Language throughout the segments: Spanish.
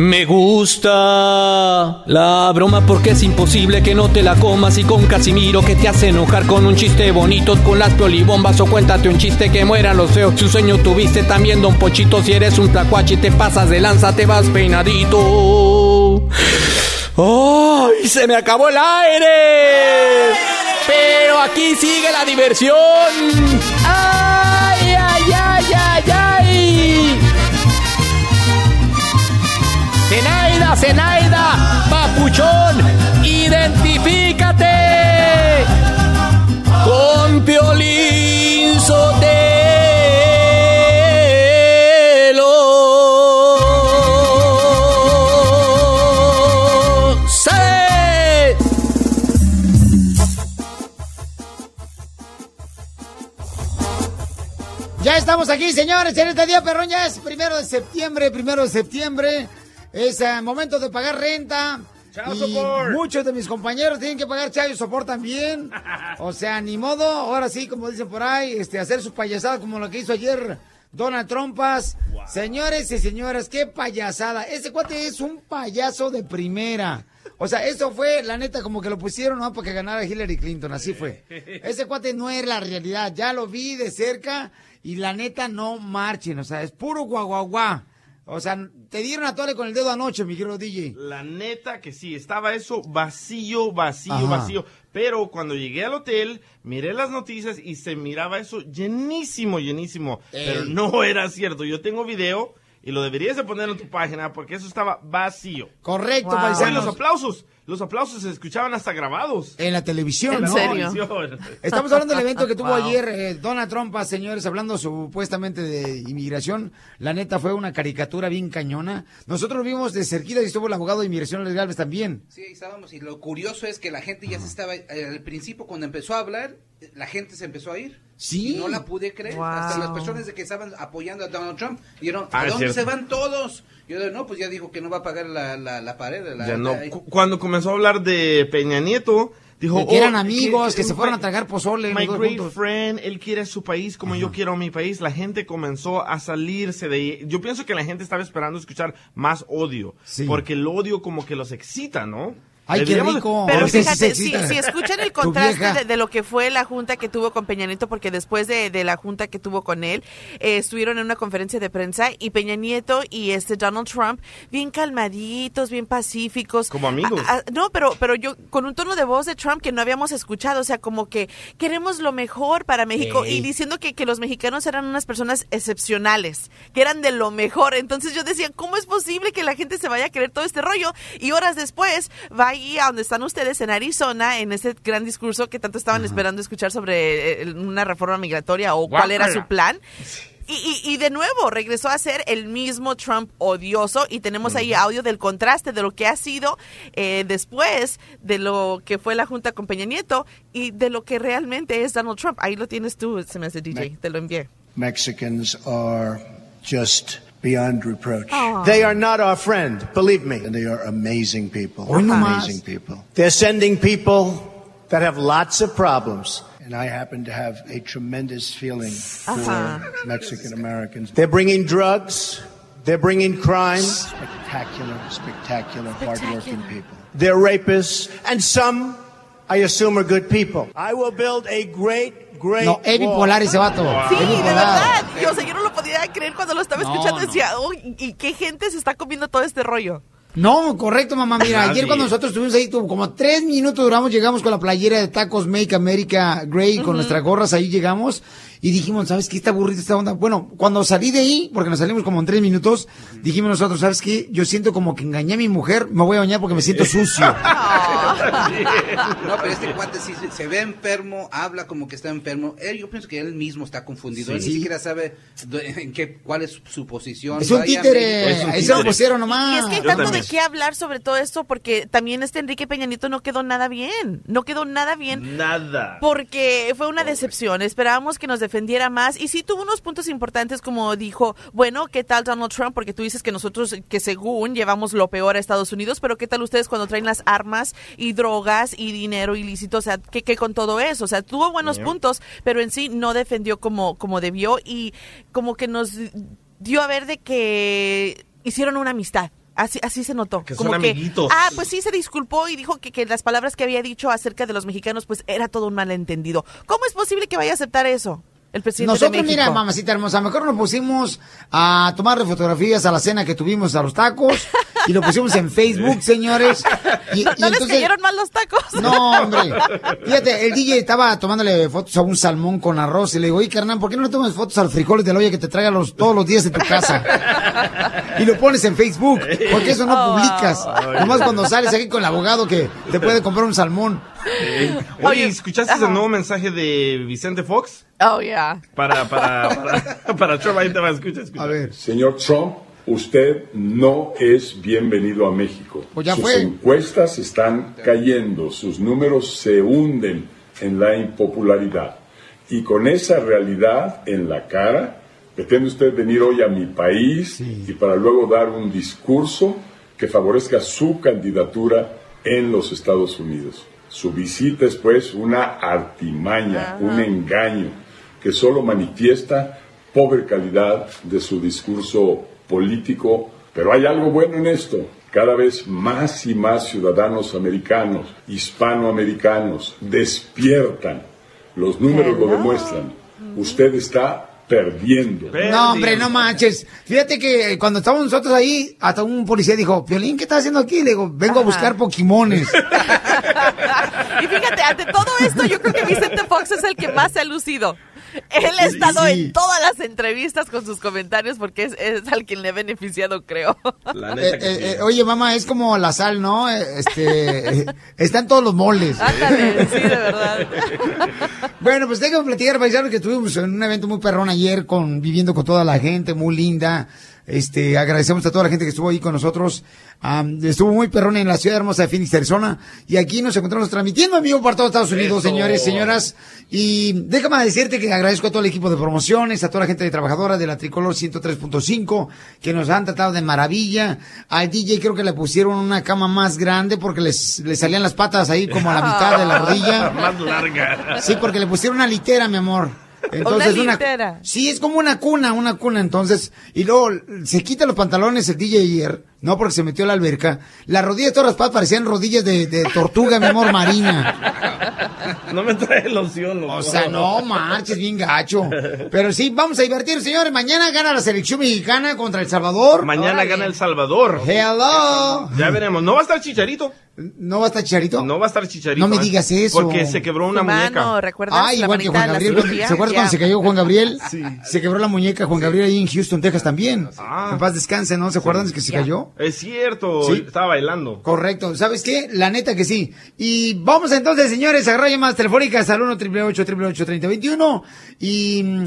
Me gusta la broma porque es imposible que no te la comas y con Casimiro que te hace enojar con un chiste bonito con las piolibombas o cuéntate un chiste que mueran los feos. Si un sueño tuviste también, don Pochito, si eres un tlacuache te pasas de lanza, te vas peinadito. ¡Ay! ¡Se me acabó el aire! Pero aquí sigue la diversión. ¡Ay, ay, ay, ay, ay! Zenaida, papuchón, identifícate con Piolín Sotelo. ¡Sí! Ya estamos aquí, señores, en este día, perrón, ya es primero de septiembre, primero de septiembre. Es eh, momento de pagar renta. Y muchos de mis compañeros tienen que pagar chayo support también. O sea, ni modo, ahora sí, como dicen por ahí, este, hacer su payasada como lo que hizo ayer Donald Trumpas. Señores y señoras, qué payasada. Ese cuate es un payaso de primera. O sea, eso fue, la neta, como que lo pusieron, ¿no? Para que ganara Hillary Clinton, así fue. Ese cuate no es la realidad, ya lo vi de cerca y la neta no marchen, o sea, es puro guaguaguá. O sea, te dieron a tole con el dedo anoche, mi querido DJ. La neta que sí, estaba eso vacío, vacío, Ajá. vacío. Pero cuando llegué al hotel, miré las noticias y se miraba eso llenísimo, llenísimo. Ey. Pero no era cierto. Yo tengo video y lo deberías de poner en tu página porque eso estaba vacío. Correcto, Oye, paisanos. los aplausos, los aplausos se escuchaban hasta grabados. En la televisión, En la ¿no? televisión. Estamos hablando del evento que tuvo Wow. ayer eh, Donald Trump, ah, señores, hablando supuestamente de inmigración. La neta fue una caricatura bien cañona. Nosotros lo vimos de cerquita y estuvo el abogado de inmigración Luis Galvez también. Sí, ahí estábamos. Y lo curioso es que la gente ya se estaba. eh, al principio, cuando empezó a hablar, la gente se empezó a ir. Sí. Y no la pude creer. Wow. Hasta las personas de que estaban apoyando a Donald Trump dijeron: ¿A Ah, es dónde cierto. se van todos? Yo digo, no, pues ya dijo que no va a pagar la, la, la pared. La, Ya no. Cuando comenzó a hablar de Peña Nieto, dijo... Que eran "Oh, amigos, que se fueron a tragar pozole, My great juntos". friend, él quiere su país como yo quiero mi país. La gente comenzó a salirse de ahí. Yo pienso que la gente estaba esperando escuchar más odio. Sí. Porque el odio como que los excita, ¿no? Ay, qué rico. Pero fíjate, si, si escuchan el contraste de, de lo que fue la junta que tuvo con Peña Nieto, porque después de, de la junta que tuvo con él, eh, estuvieron en una conferencia de prensa y Peña Nieto y este Donald Trump, bien calmaditos, bien pacíficos. Como amigos. A- a- no, pero, pero yo, con un tono de voz de Trump que no habíamos escuchado, o sea, como que queremos lo mejor para México y diciendo que, que los mexicanos eran unas personas excepcionales, que eran de lo mejor. Entonces yo decía, ¿cómo es posible que la gente se vaya a creer todo este rollo? Y horas después va ahí a donde están ustedes en Arizona, en ese gran discurso que tanto estaban esperando escuchar sobre eh, una reforma migratoria o cuál era su plan. Y, y- y de nuevo regresó a ser el mismo Trump odioso y tenemos ahí audio del contraste de lo que ha sido eh, después de lo que fue la junta con Peña Nieto y de lo que realmente es Donald Trump. Ahí lo tienes tú, se me hace DJ, te lo envié. Mexicans are just beyond reproach. Aw. They are not our friend, believe me. And they are amazing people. Hoy no más. amazing people. They're sending people that have lots of problems. And I happen to have a tremendous feeling for Uh-huh. Mexican Americans. They're bringing drugs. They're bringing crime. Spectacular, spectacular, hardworking people. They're rapists. And some, I assume, are good people. I will build a great, great No, es bipolar ese vato. Sí, Es de verdad. Yo, o sea, yo no lo podía creer cuando lo estaba escuchando. no. Decía, "Uy, ¿y qué gente se está comiendo todo este rollo? No, correcto, mamá. Mira, ayer cuando nosotros estuvimos ahí, tuvo como tres minutos duramos, llegamos con la playera de Tacos Make America Grey, con nuestras gorras, ahí llegamos. Y dijimos, ¿sabes qué? Está aburrida esta onda. Bueno, cuando salí de ahí, porque nos salimos como en tres minutos, dijimos nosotros, ¿sabes qué? Yo siento como que engañé a mi mujer, me voy a bañar porque me siento sucio. No, pero este cuate sí se- ve enfermo, habla como que está enfermo. Él, yo pienso que él mismo está confundido. él Sí. ni siquiera sabe en qué, cuál es su posición. Es un títere. Es un Ahí se lo pusieron Y nomás. es que hay tanto también. de qué hablar sobre todo esto porque también este Enrique Peña Nieto no quedó nada bien. No quedó nada bien Nada. porque fue una decepción. Esperábamos que nos defendiera más y sí tuvo unos puntos importantes como dijo, bueno, ¿qué tal Donald Trump? Porque tú dices que nosotros, que según llevamos lo peor a Estados Unidos, pero ¿qué tal ustedes cuando traen las armas y drogas y dinero ilícito? O sea, ¿qué, qué con todo eso? O sea, tuvo buenos puntos, pero en sí no defendió como, como debió y como que nos dio a ver de que hicieron una amistad. Así, así se notó. Que como son que, amiguitos. ah, pues sí se disculpó y dijo que, que las palabras que había dicho acerca de los mexicanos, pues era todo un malentendido. ¿Cómo es posible que vaya a aceptar eso? El presidente de Nosotros, México. mira, mamacita hermosa, mejor nos pusimos a tomarle fotografías a la cena que tuvimos a los tacos y lo pusimos en Facebook, señores. Y, ¿No, y no les entonces- cayeron mal los tacos? No, hombre. Fíjate, el DJ estaba tomándole fotos a un salmón con arroz y le digo, oye, carnal, ¿por qué no le tomas fotos al frijoles de la olla que te traiga los, todos los días de tu casa? Y lo pones en Facebook, porque eso no Oh, publicas. Nomás cuando sales aquí con el abogado que te puede comprar un salmón. Oye, Oye, ¿escuchaste ajá. el nuevo mensaje de Vicente Fox? Oh, yeah. Para, para, para, para Trump, ahí te va, escucha, escucha. A ver. Señor Trump, usted no es bienvenido a México. Pues ya sus fue. encuestas están cayendo, sus números se hunden en la impopularidad. Y con esa realidad en la cara, pretende usted venir hoy a mi país y para luego dar un discurso que favorezca su candidatura en los Estados Unidos. Su visita es pues una artimaña, un engaño que solo manifiesta pobre calidad de su discurso político, pero hay algo bueno en esto. Cada vez más y más ciudadanos americanos, hispanoamericanos, despiertan. Los números lo demuestran. Usted está perdiendo. No, hombre, no manches. Fíjate que cuando estábamos nosotros ahí, hasta un policía dijo, Violín, ¿qué estás haciendo aquí? Le digo, vengo a buscar Pokémones. Y fíjate, ante todo esto, yo creo que Vicente Fox es el que más se ha lucido. Él ha estado Sí. en todas las entrevistas con sus comentarios porque es, es al quien le ha beneficiado, creo. La Eh, que eh, sí. eh, oye, mamá, es como la sal, ¿no? Este, está en todos los moles. Ándale, sí, de verdad. Bueno, pues tengo que platicar, paisanos, que estuvimos en un evento muy perrón ayer, con, viviendo con toda la gente, muy linda. Este, agradecemos a toda la gente que estuvo ahí con nosotros. Am, estuvo muy perrón en la ciudad hermosa de Phoenix, Arizona. Y aquí nos encontramos transmitiendo en vivo para todos Estados Unidos, Eso. señores, señoras. Y déjame decirte que agradezco a todo el equipo de promociones, a toda la gente de trabajadora de la Tricolor 103.5, que nos han tratado de maravilla. Al DJ creo que le pusieron una cama más grande porque les, le salían las patas ahí como a la mitad de la rodilla. Más larga. Sí, porque le pusieron una litera, mi amor. Entonces, Una. Sí, es como una cuna, una cuna. Entonces, y luego se quita los pantalones el DJ ayer, no porque se metió a la alberca. Las rodillas todas raspadas parecían rodillas de, de tortuga, mi amor, marina. No me trae loción, loco. O sea, no marches, bien gacho. Pero sí, vamos a divertir, señores. Mañana gana la selección mexicana contra El Salvador. Mañana Órale. gana El Salvador. Hello. Ya veremos. No va a estar Chicharito. ¿No va a estar Chicharito? No va a estar Chicharito. No me ¿eh? digas eso. Porque se quebró una Su mano, muñeca. ¿recuerdas? Ah, la igual que Juan Gabriel. ¿Se acuerdan cuando se cayó Juan Gabriel? Se quebró la muñeca Juan Gabriel ahí en Houston, Texas también. Ah. En paz descanse, ¿no? ¿Se acuerdan de que se Ya. Es cierto. Sí. Estaba bailando. Correcto. ¿Sabes qué? La neta que sí. Y vamos entonces, señores, a llamadas telefónicas al 1 888 3021 Y mm,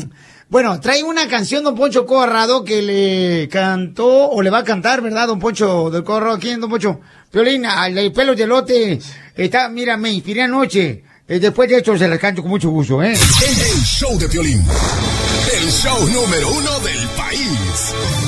bueno, trae una canción Don Poncho Corrado que le cantó o le va a cantar, ¿verdad, Don Poncho del Corrado? ¿Quién, Don Poncho? Violina, el pelo de lote. Está, mira, me inspiré anoche. Eh, después de esto se las canto con mucho gusto, ¿eh? El show de Piolín. El show número uno del país.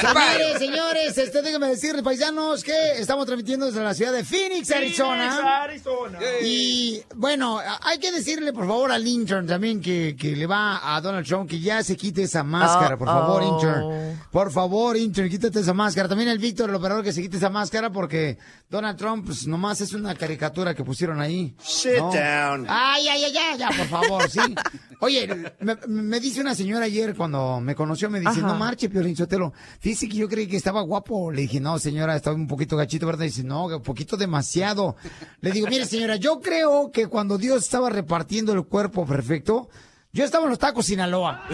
Señores, señores, este, déjenme decirles, paisanos, que estamos transmitiendo desde la ciudad de Phoenix, Arizona. Arizona. Y bueno, hay que decirle por favor al intern también que, que le va a Donald Trump que ya se quite esa máscara, por favor, Uh-oh. intern. Por favor, intern, quítate esa máscara. También el Víctor, el operador, que se quite esa máscara porque Donald Trump, pues nomás es una caricatura que pusieron ahí. Sit ¿no? down. Ay, ay, ay, ay, ya, por favor, sí. Oye, me, me dice una señora ayer cuando me conoció, me dice, Ajá. no marche, Piolín Sotelo. Fíjese que yo creí que estaba guapo. Le dije, no, señora, estaba un poquito gachito, ¿verdad? Dice, no, un poquito demasiado. Le digo, mire, señora, yo creo que cuando Dios estaba repartiendo el cuerpo perfecto, yo estaba en los tacos Sinaloa.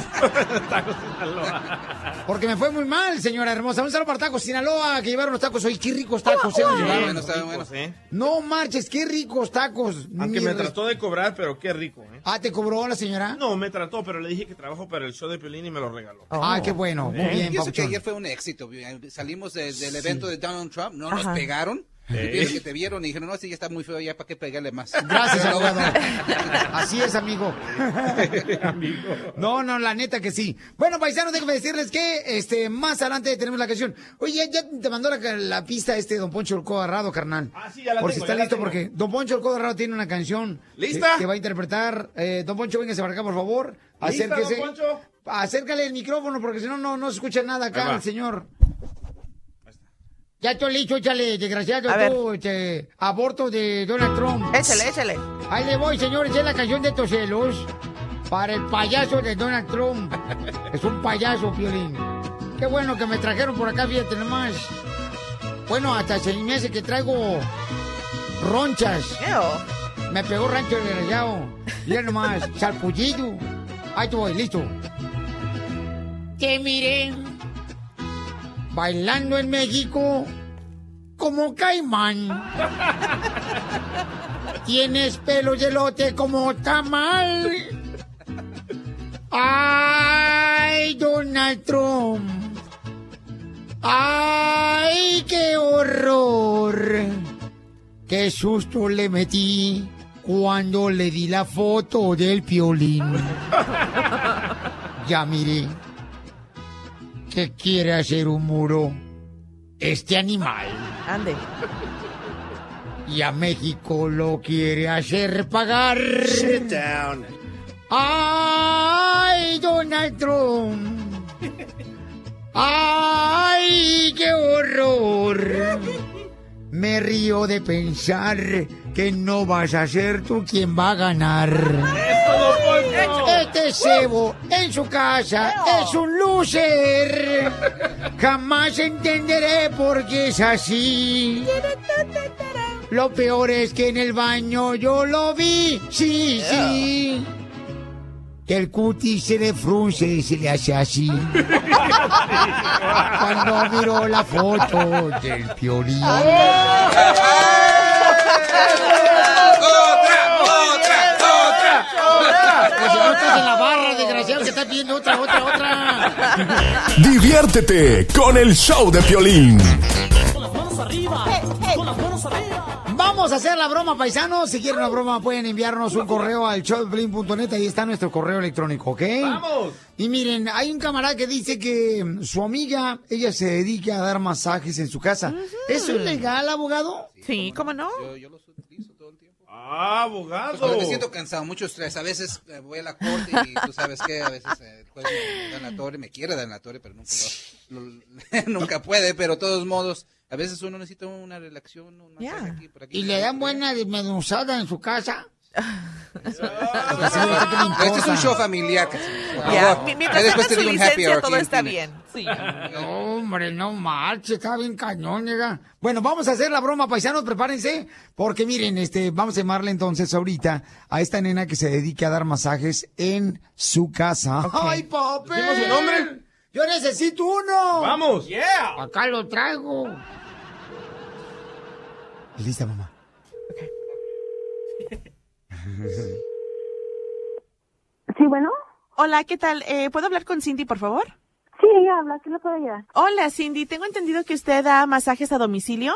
Porque me fue muy mal, señora hermosa. Un saludo para tacos Sinaloa, que llevaron los tacos hoy. Qué ricos tacos nos Está llevaron. bueno, está bueno. ¿eh? No marches, qué ricos tacos. Aunque Mi me trató de cobrar, pero qué rico, ¿eh? Ah, ¿te cobró la señora? No, me trató, pero le dije que trabajo para el show de Piolín y me lo regaló. Ah, qué bueno. Muy ¿Eh? bien, Pienso que papuchón. ayer fue un éxito. Salimos de- del evento de Donald Trump, no nos pegaron. Que te vieron y dijeron, no, este ya está muy feo, ya para qué pegarle más. Gracias, abogado. Así es, amigo. No, no, la neta que sí. Bueno, paisanos, déjenme decirles que este más adelante tenemos la canción. Oye, ya, ya te mandó la, la pista este Don Poncho el Codo Arrado, carnal. Ah, sí, ya la Por tengo, si está listo, porque Don Poncho el Codo Arrado tiene una canción. ¿Lista? Que, que va a interpretar. Eh, don Poncho, véngase para acá, por favor. ¿Lista, Acérquese. don Poncho? Acércale el micrófono, porque si no, no, no se escucha nada acá, el señor. Ya estoy listo, échale, desgraciado, A tú, este, aborto de Donald Trump. Échale, échale. Ahí le voy, señores, es la canción de Tocelos para el payaso de Donald Trump. Es un payaso, Piolín. Qué bueno que me trajeron por acá, fíjate nomás. Bueno, hasta se me hace que traigo ronchas. Me pegó rancho el desgraciado. Mira nomás, salpullido. Ahí te voy, listo. Te miré bailando en México como caimán. Tienes pelo de elote como tamal. Ay, Donald Trump. Ay, qué horror. Qué susto le metí cuando le di la foto del piolín. Ya miré que quiere hacer un muro este animal. Ande. Y a México lo quiere hacer pagar. Sit down. ¡Ay, Donald Trump! ¡Ay, qué horror! Me río de pensar que no vas a ser tú quien va a ganar. Este cebo en su casa es un loser. Jamás entenderé por qué es así. Lo peor es que en el baño yo lo vi, sí, sí. Que el cutis se le frunce y se le hace así. Cuando miró la foto del piolín. Pues si no estás en la barra, desgraciado, que estás viendo otra, otra, otra. Diviértete con el show de Piolín. Vamos a hacer la broma, paisanos. Si quieren una broma, pueden enviarnos un correo al showdeplin.net. Ahí está nuestro correo electrónico, ¿ok? ¡Vamos! Y miren, hay un camarada que dice que mm, su amiga, ella se dedica a dar masajes en su casa. ¿Eso es legal, abogado? Sí, ¿cómo no? Yo, yo los utilizo todo el tiempo. Ah, Pues abogado. cuando me siento cansado, mucho estrés. A veces eh, voy a la corte y tú sabes que a veces eh, el juez me da en la torre, me quiere dar en la torre, pero nunca, lo- lo- nunca puede. Pero de todos modos, a veces uno necesita una relación, un masaje Ya. aquí, por aquí. ¿Y le dan buena desmenuzada en su casa? Este es un show familiar. Ya Mientras después te su digo un happy hour todo está bien. Sí. No, hombre, no marche, está bien cañón, nega. Bueno, vamos a hacer la broma, paisanos, prepárense, porque miren, este, vamos a llamarle entonces ahorita a esta nena que se dedique a dar masajes en su casa. ¡Ay, papi! ¿Decimos su nombre? ¡Yo necesito uno! ¡Vamos! ¡Yeah! Acá lo traigo. Lista, mamá. Sí, bueno. Hola, ¿qué tal? Eh, ¿Puedo hablar con Cindy, por favor? Sí, ella habla. ¿Qué le puedo ayudar? Hola, Cindy. Tengo entendido que usted da masajes a domicilio.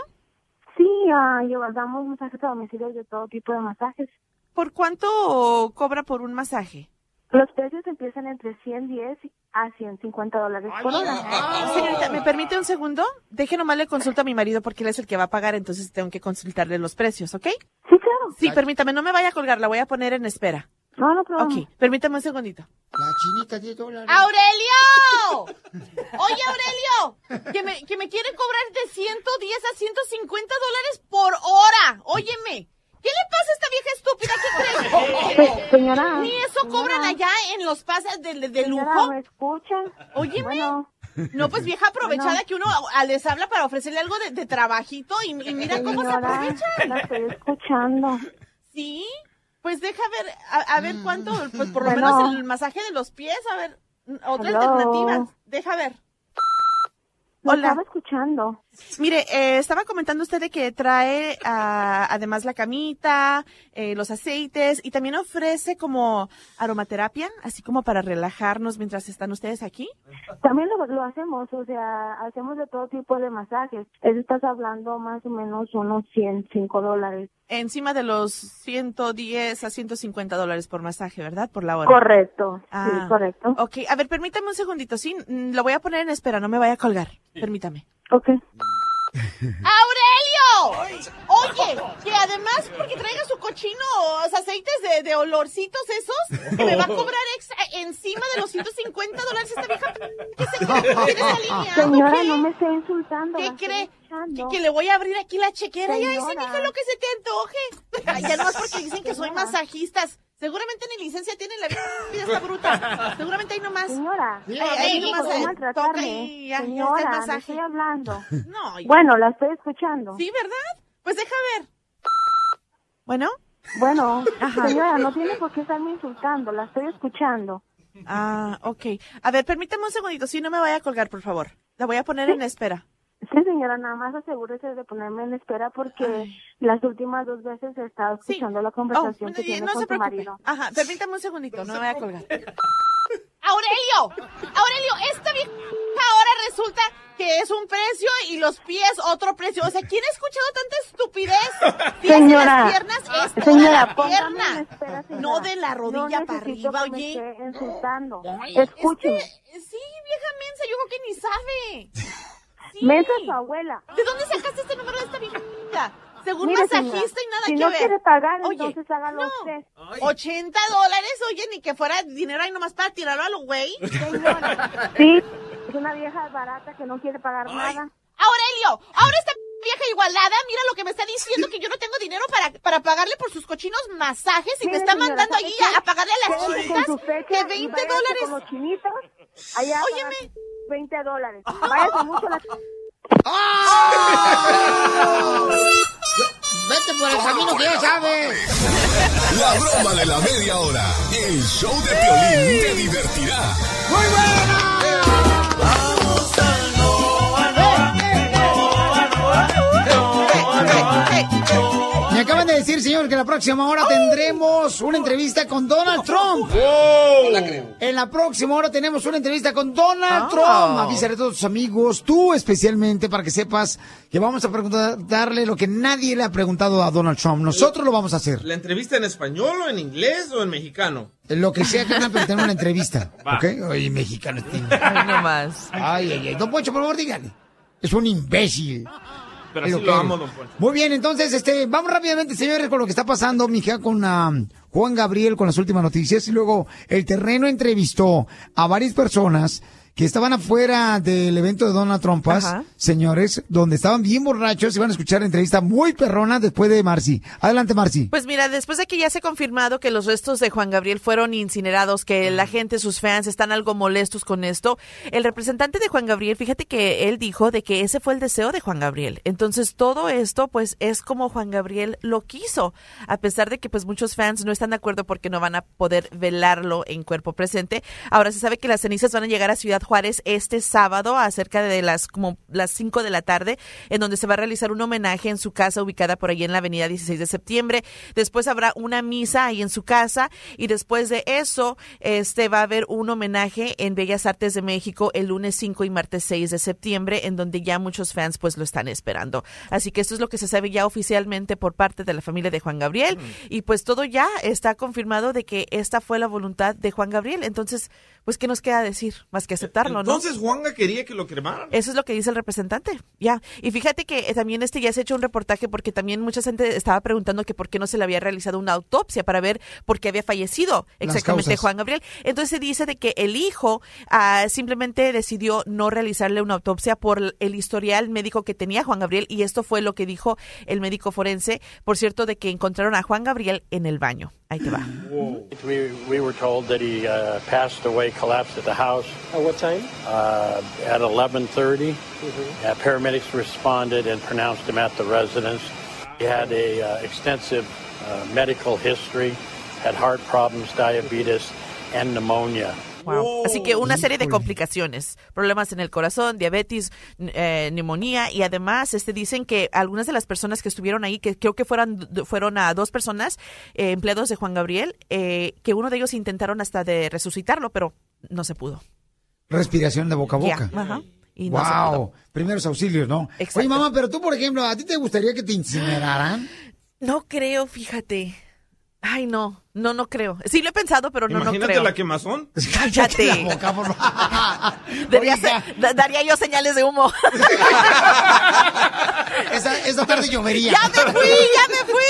Sí, ah, yo damos masajes a domicilio de todo tipo de masajes. ¿Por cuánto cobra por un masaje? Los precios empiezan entre 110 a 150 dólares por hora. Señorita, ¿me permite un segundo? Deje nomás le consulto a mi marido porque él es el que va a pagar, entonces tengo que consultarle los precios, ¿ok? Sí, claro. Sí, permítame, no me vaya a colgar, la voy a poner en espera. No, no problema. Ok, permítame un segundito. La chinita 10 dólares. ¡Aurelio! Oye, Aurelio, que me, que me quiere cobrar de 110 a 150 dólares por hora. Óyeme, ¿qué le pasa a esta vieja estúpida? ¿Qué crees? Se- señora, ¿Ni eso señora. cobran allá en los pases de, de, de Señora, lujo? ¿me escucha? Óyeme. Bueno, No, pues vieja aprovechada Bueno. que uno a- les habla para ofrecerle algo de, de trabajito y, y mira cómo se aprovecha. la estoy escuchando. ¿Sí? Pues deja ver, a, a ver cuánto, pues por lo Bueno. menos el masaje de los pies, a ver, otra Hello. alternativa. Deja ver. Hola. estaba escuchando. Mire, eh, estaba comentando usted de que trae ah, además la camita, eh, los aceites y también ofrece como aromaterapia, así como para relajarnos mientras están ustedes aquí. También lo, lo hacemos, o sea, hacemos de todo tipo de masajes. Eso estás hablando más o menos unos 105 dólares. Encima de los 110 a 150 dólares por masaje, ¿verdad? Por la hora. Correcto, Ah, sí, correcto. Ok, a ver, permítame un segundito, sí, mm, lo voy a poner en espera, no me vaya a colgar. Permítame. Ok. ¡Aurelio! Oye, que además, porque traiga su cochino aceites de, de olorcitos esos, que me va a cobrar extra encima de los 150 dólares esta vieja. ¿Qué se cree? ¿Tiene esa? Señora, ¿O qué? no me esté insultando. ¿Qué cree? Que, que le voy a abrir aquí la chequera y ahí se Señora. dijo lo que se te antoje. Ya nomás porque dicen que soy masajistas. Seguramente ni licencia tiene la vida esta bruta. Seguramente ahí nomás. Señora, Ahí, ahí no nomás. eh. Toca y está el Señora, masaje. estoy hablando. No, ya. Bueno, la estoy escuchando. Sí, ¿verdad? Pues deja ver. Bueno. Bueno, Ajá. señora, no tiene por qué estarme insultando, la estoy escuchando. Ah, ok. A ver, permítame un segundito. Si no me vaya a colgar, por favor. La voy a poner en espera. Sí, señora, nada más asegúrese de ponerme en espera porque las últimas dos veces he estado escuchando la Oh, conversación que tiene no con se su preocupe. marido. Ajá, permítame un segundito. No me vaya a colgar. ¡Aurelio! ¡Aurelio! Esta vieja ahora resulta que es un precio y los pies otro precio. O sea, ¿quién ha escuchado tanta estupidez? Señora, las piernas, es señora, la pierna. en espera, señora. No de la rodilla no para arriba, oye. esté insultando. Escúcheme. sí, vieja mensa, yo creo que ni sabe. Sí. Mensa su abuela. ¿De dónde sacaste este número de esta vieja? Según Mire, masajista señora, y nada si que no ver. quiere pagar, Oye, entonces hágalo no. usted. 80 dólares, oye, ni que fuera dinero ahí nomás para tirarlo a los güey. Señora, sí, es una vieja barata que no quiere pagar nada. Aurelio, ahora esta vieja igualada, mira lo que me está diciendo, que yo no tengo dinero para, para pagarle por sus cochinos masajes y me está señora, mandando ¿sabe allí a, a pagarle a las fecha que y 20 váyase dólares. con los chinitos, allá Óyeme. Pagar 20 dólares. Váyase mucho la... Vete por el camino que ya sabes. La broma de la media hora. El show de Piolín te divertirá. ¡Muy buena! Decir, señor, que la próxima hora tendremos una entrevista con Donald Trump. En la próxima hora tenemos una entrevista con Donald Oh. Trump. Avísale a todos tus amigos, tú especialmente, para que sepas que vamos a preguntarle lo que nadie le ha preguntado a Donald Trump. Nosotros lo vamos a hacer. ¿La entrevista en español o en inglés o en mexicano? Lo que sea, carnal, pero tenemos una entrevista. Va. ¿Ok? Oye, mexicano. este. Ay, no más. Ay, ay, ay. Don Poncho, por favor, dígale. Es un imbécil. Pero Es así que lo eres. amo, don Poncho. Muy bien, entonces, este, vamos rápidamente, señores, con lo que está pasando, mija, con ah, Juan Gabriel, con las últimas noticias. Y luego, el terreno entrevistó a varias personas que estaban afuera del evento de Donald Trump, Ajá. señores, donde estaban bien borrachos y van a escuchar la entrevista muy perrona después de Marcy. Adelante, Marcy. Pues mira, después de que ya se ha confirmado que los restos de Juan Gabriel fueron incinerados, que la gente, sus fans, están algo molestos con esto, el representante de Juan Gabriel, fíjate que él dijo de que ese fue el deseo de Juan Gabriel. Entonces todo esto, pues, es como Juan Gabriel lo quiso, a pesar de que pues muchos fans no están de acuerdo porque no van a poder velarlo en cuerpo presente. Ahora se sabe que las cenizas van a llegar a Ciudad Juárez este sábado a cerca de las como las 5 de la tarde, en donde se va a realizar un homenaje en su casa ubicada por ahí en la avenida 16 de septiembre. Después habrá una misa ahí en su casa y después de eso este va a haber un homenaje en Bellas Artes de México el lunes 5 y martes 6 de septiembre, en donde ya muchos fans pues lo están esperando. Así que esto es lo que se sabe ya oficialmente por parte de la familia de Juan Gabriel y pues todo ya está confirmado de que esta fue la voluntad de Juan Gabriel. Entonces, pues ¿qué nos queda decir? Más que aceptarlo, ¿no? Entonces Juanga quería que lo cremaran. Eso es lo que dice el representante, ya. Y fíjate que eh, también este ya se ha hecho un reportaje porque también mucha gente estaba preguntando que por qué no se le había realizado una autopsia para ver por qué había fallecido exactamente. Juan Gabriel. Entonces se dice de que el hijo ah, simplemente decidió no realizarle una autopsia por el historial médico que tenía Juan Gabriel y esto fue lo que dijo el médico forense, por cierto, de que encontraron a Juan Gabriel en el baño. Ahí te va. We, we were told that he uh, passed away, collapsed at the house. At what time? Uh, at 11:30. Uh, paramedics responded and pronounced him at the residence. He had a uh, extensive uh, medical history, had heart problems, diabetes, and pneumonia. Wow. Así que una serie de complicaciones, problemas en el corazón, diabetes, eh, neumonía y además este dicen que algunas de las personas que estuvieron ahí, que creo que fueron fueron a dos personas eh, empleados de Juan Gabriel, eh, que uno de ellos intentaron hasta de resucitarlo, pero no se pudo. Respiración de boca a boca. Ya, ajá. Y no se wow, primeros auxilios, ¿no? Exacto. Oye, mamá, pero tú, por ejemplo, ¿a ti te gustaría que te incineraran? No creo, fíjate. Ay, no, no, no creo. Sí lo he pensado, pero no, no Imagínate creo. la quemazón. Cállate. La boca, por favor. Daría, da- daría yo señales de humo. Esa, esa tarde llovería. ¡Ya me fui! ¡Ya me fui!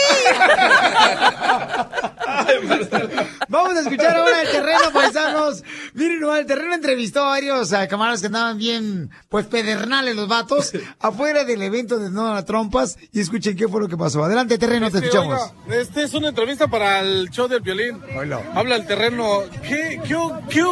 Vamos a escuchar ahora el terreno, paisanos. Miren, el terreno entrevistó a varios eh, camaradas que andaban bien, pues, pedernales los vatos, afuera del evento de No a Trompas, y escuchen qué fue lo que pasó. Adelante, terreno, te escuchamos. oiga, este es una entrevista para el show del violín. Habla el terreno. ¿Qué, qué, qué,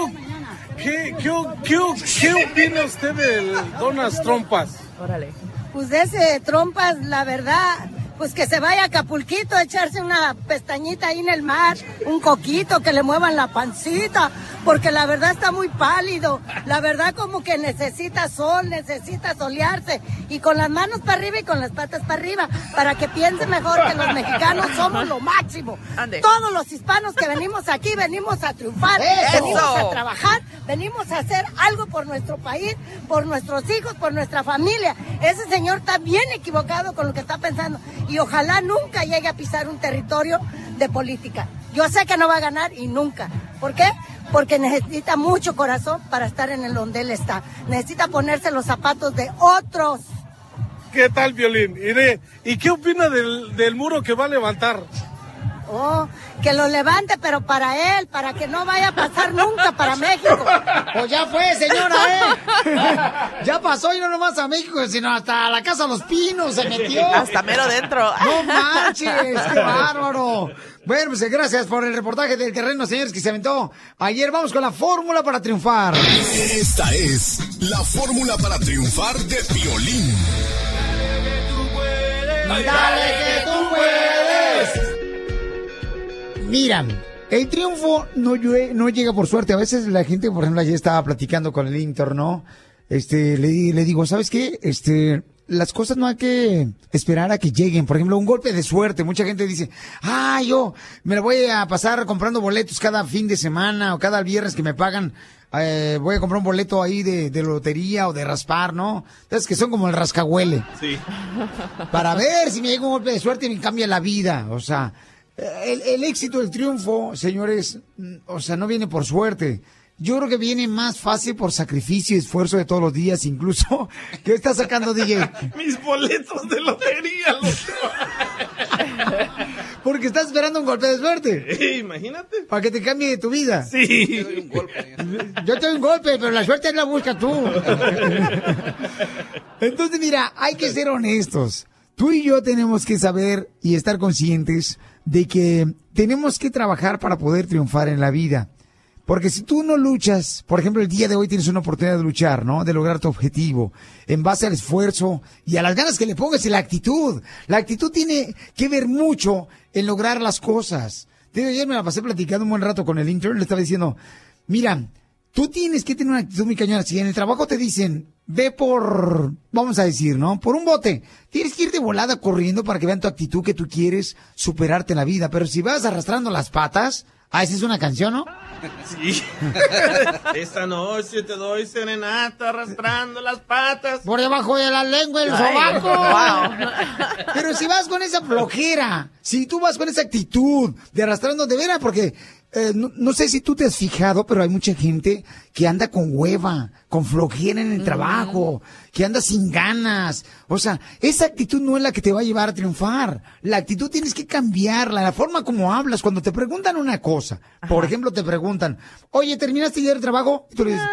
qué, qué, qué, qué opina usted del Donas Trompas? Órale. Pues de ese trompas, la verdad, pues que se vaya a Acapulquito a echarse una pestañita ahí en el mar, un coquito, que le muevan la pancita, porque la verdad está muy pálido, la verdad como que necesita sol, necesita solearse, y con las manos para arriba y con las patas para arriba, para que piense mejor que los mexicanos somos lo máximo. Todos los hispanos que venimos aquí venimos a triunfar, ¡Eso! venimos a trabajar, venimos a hacer algo por nuestro país, por nuestros hijos, por nuestra familia. Ese señor está bien equivocado con lo que está pensando y ojalá nunca llegue a pisar un territorio de política. Yo sé que no va a ganar y nunca. ¿Por qué? Porque necesita mucho corazón para estar en el donde él está. Necesita ponerse los zapatos de otros. ¿Qué tal, violín? ¿Y, ¿y qué opina del, del muro que va a levantar? Oh, que lo levante, pero para él, para que no vaya a pasar nunca para México. Pues ya fue, señora, ¿eh? ya pasó y no nomás a México, sino hasta a la Casa de los Pinos se metió. Hasta mero dentro. No manches, qué bárbaro. Bueno, pues gracias por el reportaje del terreno, señores, que se aventó ayer. Vamos con la fórmula para triunfar. Esta es la fórmula para triunfar de violín. Dale que tú puedes. Mira, el triunfo no, no llega por suerte. A veces la gente, por ejemplo, ayer estaba platicando con el Inter, ¿no? Este, le, le digo, ¿sabes qué? Este, las cosas no hay que esperar a que lleguen. Por ejemplo, un golpe de suerte. Mucha gente dice, ah, yo me la voy a pasar comprando boletos cada fin de semana o cada viernes que me pagan. eh, voy a comprar un boleto ahí de, de lotería o de raspar, ¿no? Entonces, que son como el rascahuele Sí. para ver si me llega un golpe de suerte y me cambia la vida. O sea, el, el éxito, el triunfo, señores, mm, o sea, no viene por suerte. Yo creo que viene más fácil por sacrificio y esfuerzo de todos los días, incluso. ¿Qué está sacando DJ? Mis boletos de lotería. los- Porque estás esperando un golpe de suerte. Eh, Imagínate. Para que te cambie tu vida. Sí. Yo te doy un golpe, pero la suerte la busca tú. Entonces, mira, hay que ser honestos. Tú y yo tenemos que saber y estar conscientes de que tenemos que trabajar para poder triunfar en la vida. Porque si tú no luchas, por ejemplo, el día de hoy tienes una oportunidad de luchar, ¿no? De lograr tu objetivo, en base al esfuerzo y a las ganas que le pongas y la actitud. La actitud tiene que ver mucho en lograr las cosas. Digo, ayer me la pasé platicando un buen rato con el intern, le estaba diciendo, mira, tú tienes que tener una actitud muy cañona. Si en el trabajo te dicen, ve por, vamos a decir, ¿no? Por un bote. Tienes que ir de volada corriendo para que vean tu actitud que tú quieres superarte en la vida. Pero si vas arrastrando las patas, ah, esa es una canción, ¿no? Sí. Esta noche te doy serenata arrastrando las patas. Por debajo de la lengua, el sobaco. wow. Pero si vas con esa flojera, si tú vas con esa actitud de arrastrando de veras, porque eh, no, no sé si tú te has fijado, pero hay mucha gente que anda con hueva, con flojera en el trabajo, que anda sin ganas. O sea, esa actitud no es la que te va a llevar a triunfar. La actitud tienes que cambiarla, la forma como hablas. Cuando te preguntan una cosa, por ejemplo, te preguntan, oye, ¿terminaste ya el trabajo? Y tú le dices,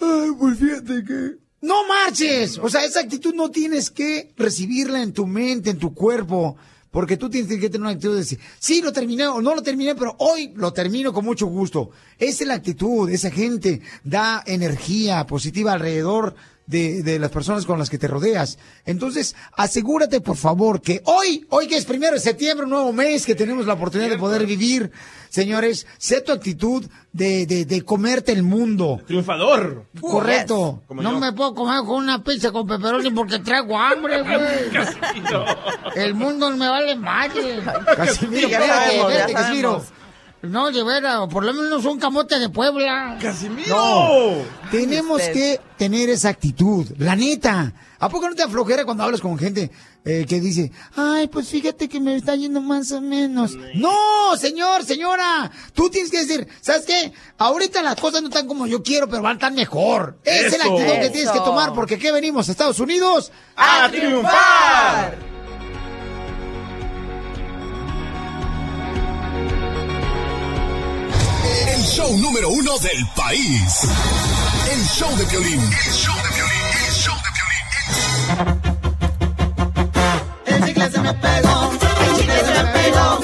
ay, pues fíjate que... No marches. O sea, esa actitud no tienes que recibirla en tu mente, en tu cuerpo. Porque tú tienes que tener una actitud de decir, sí, lo terminé o no lo terminé, pero hoy lo termino con mucho gusto. Esa es la actitud, esa gente da energía positiva alrededor de, de las personas con las que te rodeas. Entonces, asegúrate, por favor, que hoy, hoy que es primero de septiembre, un nuevo mes, que tenemos la oportunidad de poder vivir, señores, sé tu actitud de, de, de comerte el mundo. Triunfador. Correcto. Como no yo. me puedo comer con una pizza con pepperoni porque traigo hambre, güey. El mundo me vale madre. Casimiro, espérate, espérate, Casimiro. No, de veras, por lo menos un camote de Puebla. ¡Casimiro! No, tenemos Usted. que tener esa actitud, la neta. ¿A poco no te aflojera cuando hablas con gente eh, que dice, ay, pues fíjate que me está yendo más o menos? No, señor, señora, tú tienes que decir, ¿sabes qué? Ahorita las cosas no están como yo quiero, pero van a estar mejor. Esa es la actitud que tienes que tomar, porque ¿qué venimos? ¿A Estados Unidos? ¡A triunfar! Show número uno del país. El show de violín. El show de violín. El show de violín. El chicle se me pegó, el chicle se me pegó.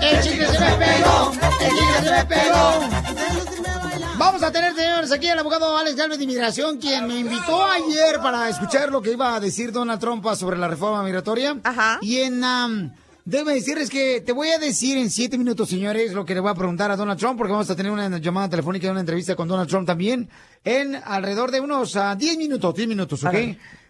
El chicle se me pegó, el chicle se me pegó. Vamos a tener, señores, aquí al abogado Alex Galvez de Inmigración, quien me invitó ayer para escuchar lo que iba a decir Donald Trump sobre la reforma migratoria. Ajá. Y en... am, Debe decirles que te voy a decir en siete minutos, señores, lo que le voy a preguntar a Donald Trump, porque vamos a tener una llamada telefónica y una entrevista con Donald Trump también, en alrededor de unos ah, 10 minutos, 10 minutos, ¿ok?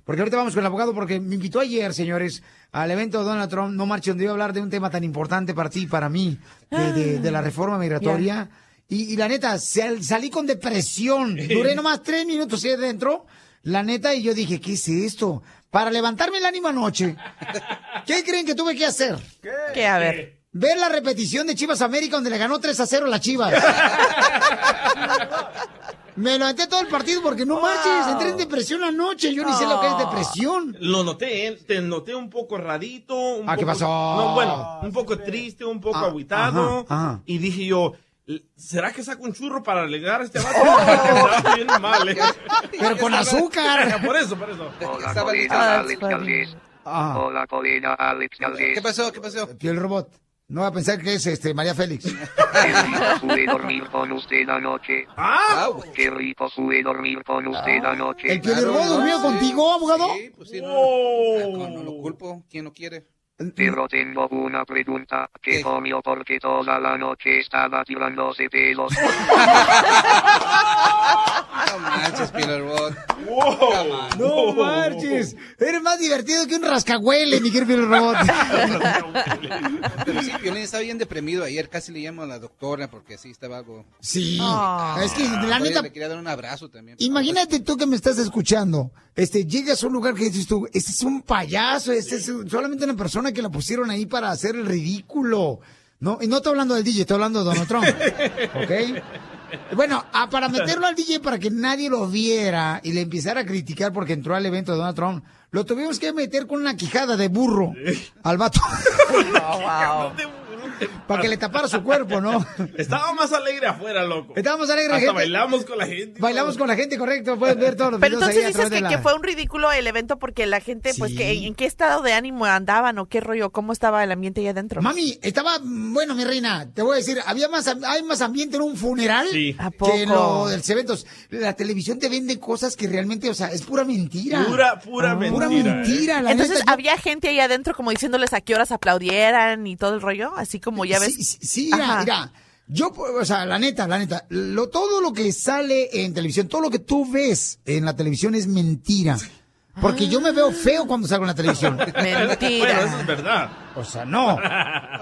Porque ahorita vamos con el abogado, porque me invitó ayer, señores, al evento de Donald Trump, No Marche, donde iba a hablar de un tema tan importante para ti y para mí, de, de- de la reforma migratoria. Y, y la neta, sal- salí con depresión. Duré nomás tres minutos ahí adentro. La neta, y yo dije, ¿qué es esto? Para levantarme el ánimo anoche, ¿qué creen que tuve que hacer? Que a ver. Ver la repetición de Chivas América donde le ganó 3 a 0 a la Chivas. Me levanté todo el partido porque no marches, entré en depresión anoche, yo ni sé lo que es depresión. Lo noté, ¿eh? te noté un poco rarito. Un Ah, ¿qué pasó? No, bueno, un poco triste, un poco Ah, aguitado. ajá, ajá. Y dije yo, ¿será que saco un churro para alegar este vato? Oh. Bien mal, ¿eh? Pero con azúcar. por eso, por eso. Hola, Ah, Colina, Alex. Galvez. Ah, Hola, Colina, Alex Galvez. ¿Qué pasó? ¿Qué pasó? piel robot. No va a pensar que es este María Félix. Qué rico fue dormir con usted anoche. ¡Ah! Qué rico fue dormir con usted anoche. ¿El piel robot durmió contigo, abogado? Sí, pues sí, no, Oh. no lo culpo. ¿Quién no quiere? Pero tengo una pregunta. ¿Qué comió porque toda la noche estaba tirándose pelos? No manches, Peter Robot. No marches. Eres más divertido que un rascahuele, mi querido Piel Robot. Pero sí, Piolín estaba bien deprimido ayer. Casi le llamo a la doctora porque sí estaba algo. Sí. Ah. Es que la Todavía neta, Le quería dar un abrazo también. imagínate tú que me estás escuchando. Este, llegas a un lugar que dices tú, este es un payaso, este es solamente una persona que la pusieron ahí para hacer el ridículo. No, y no estoy hablando del DJ, estoy hablando de Donald Trump. ¿Ok? Bueno, ah, para meterlo al DJ para que nadie lo viera y le empezara a criticar porque entró al evento de Donald Trump, lo tuvimos que meter con una quijada de burro al vato. para que le tapara su cuerpo, ¿no? Estaba más alegre afuera, loco. Estábamos alegres, Hasta gente. bailamos con la gente. Bailamos con la gente, correcto. Puedes ver todos los Pero videos entonces ahí a dices que, de que la- fue un ridículo el evento porque la gente, pues, que ¿en qué estado de ánimo andaban o qué rollo? ¿Cómo estaba el ambiente allá adentro? Mami, estaba, bueno, mi reina, te voy a decir, había más, hay más ambiente en un funeral Sí. ¿A que en poco? lo de los eventos. La televisión te vende cosas que realmente, o sea, es pura mentira. Pura, pura mentira. Pura ¿eh? mentira, la Entonces, neta, yo- ¿había gente ahí adentro como diciéndoles a qué horas aplaudieran y todo el rollo? Así como ya ves. Sí, sí, sí, mira, Ajá. mira. Yo, o sea, la neta, la neta, lo, todo lo que sale en televisión, todo lo que tú ves en la televisión es mentira. Porque yo me veo feo cuando salgo en la televisión. Bueno, eso es Mentira. verdad. O sea, no.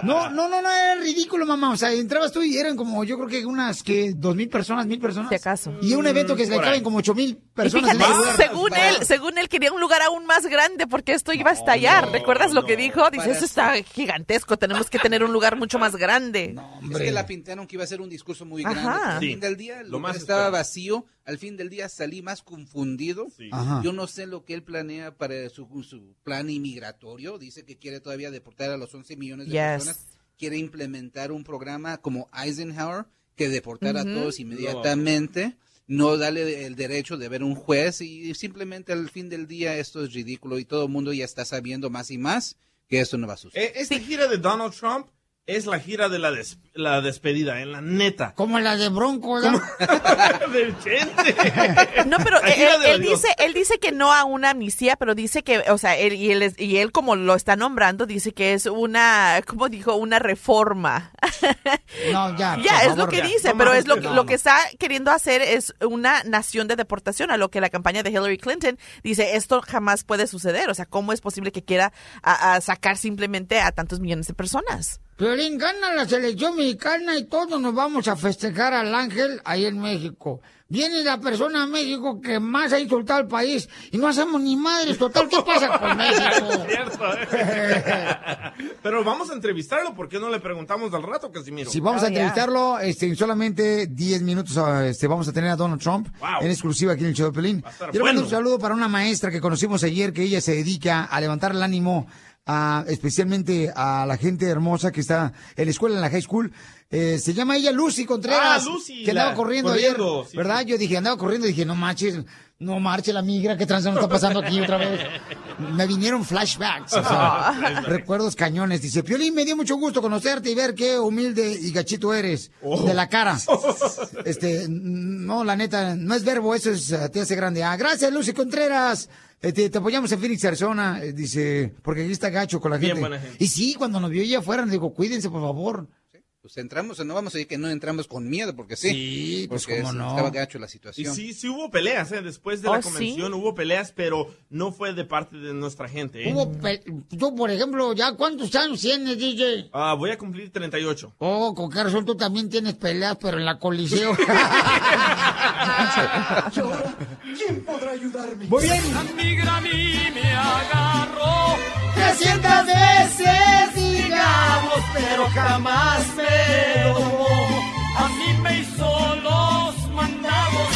No, no, no, no, era ridículo, mamá. O sea, entrabas tú y eran como, yo creo que unas, que dos mil personas, mil personas. Si acaso. Y un evento que se le caben como ocho mil personas fíjate, lugar. según él, según él quería un lugar aún más grande porque esto iba a estallar. ¿Recuerdas lo que dijo? Dice, eso está gigantesco, tenemos que tener un lugar mucho más grande. Es que la pintaron que iba a ser un discurso muy Ajá. grande. Al Sí. fin del día, Lo más estaba esperado. vacío. Al fin del día salí más confundido. Yo no sé lo que él planea para su, su plan inmigratorio. Dice que quiere todavía deportar a los 11 millones de Yes. personas. Quiere implementar un programa como Eisenhower que deportar a Ujú. todos inmediatamente. No darle el derecho de ver un juez y simplemente al fin del día esto es ridículo y todo el mundo ya está sabiendo más y más que esto no va a suceder. Eh, Esta gira de Donald Trump es la gira de la, des- la despedida, en la neta. Como la de Bronco, Chente. No, pero él, dice, él dice que no a una amnistía, pero dice que, o sea, él, y él es- y él como lo está nombrando dice que es una, ¿cómo dijo? Una reforma. No, ya. Ya, es lo que ya. dice, No pero es lo, no, que- no. lo que está queriendo hacer es una nación de deportación, a lo que la campaña de Hillary Clinton dice, esto jamás puede suceder, o sea, ¿cómo es posible que quiera a- a sacar simplemente a tantos millones de personas? Piolín, gana la selección mexicana y todos nos vamos a festejar al ángel ahí en México. Viene la persona a México que más ha insultado al país y no hacemos ni madres. Total, ¿qué pasa con México? Cierto, ¿eh? Pero vamos a entrevistarlo, ¿por qué no le preguntamos al rato, Casimiro? Si vamos a entrevistarlo, este, en solamente 10 minutos ah, este, vamos a tener a Donald Trump Wow. en exclusiva aquí en el show de Pelín. Quiero mandar bueno. un saludo para una maestra que conocimos ayer, que ella se dedica a levantar el ánimo a, especialmente a la gente hermosa que está en la escuela, en la high school. Eh, se llama ella Lucy Contreras. Ah, Lucy, Que andaba la- corriendo, corriendo, ayer, sí, ¿verdad? Yo dije, andaba corriendo y dije, no marches, no marche la migra, ¿qué trance nos está pasando aquí otra vez? Me vinieron flashbacks, o sea, recuerdos cañones. Dice, Piolín, me dio mucho gusto conocerte y ver qué humilde y gachito eres Oh. de la cara. Este, no, la neta, no es verbo, eso es, eh, te hace grande. Ah, gracias, Lucy Contreras. Este, te apoyamos en Phoenix, Arizona, eh, dice, porque aquí está gacho con la Bien gente. buena gente. Y sí, cuando nos vio allá afuera, nos dijo, cuídense, por favor. Pues entramos, no vamos a decir que no entramos con miedo, porque sí. Sí, pues, porque cómo es- no. estaba gacho la Y situación. sí, sí hubo peleas, ¿eh? Después de ¿Oh, la sí? convención hubo peleas, pero no fue de parte de nuestra gente, ¿eh? Hubo tú, por ejemplo, ¿ya cuántos años tienes, DJ? Ah, voy a cumplir 38. Oh, con qué razón tú también tienes peleas, pero en la coliseo. ¿Quién podrá ayudarme? Muy bien. A mí me agarró 300 veces, digamos, pero jamás me domó. A mí me hizo los mandados.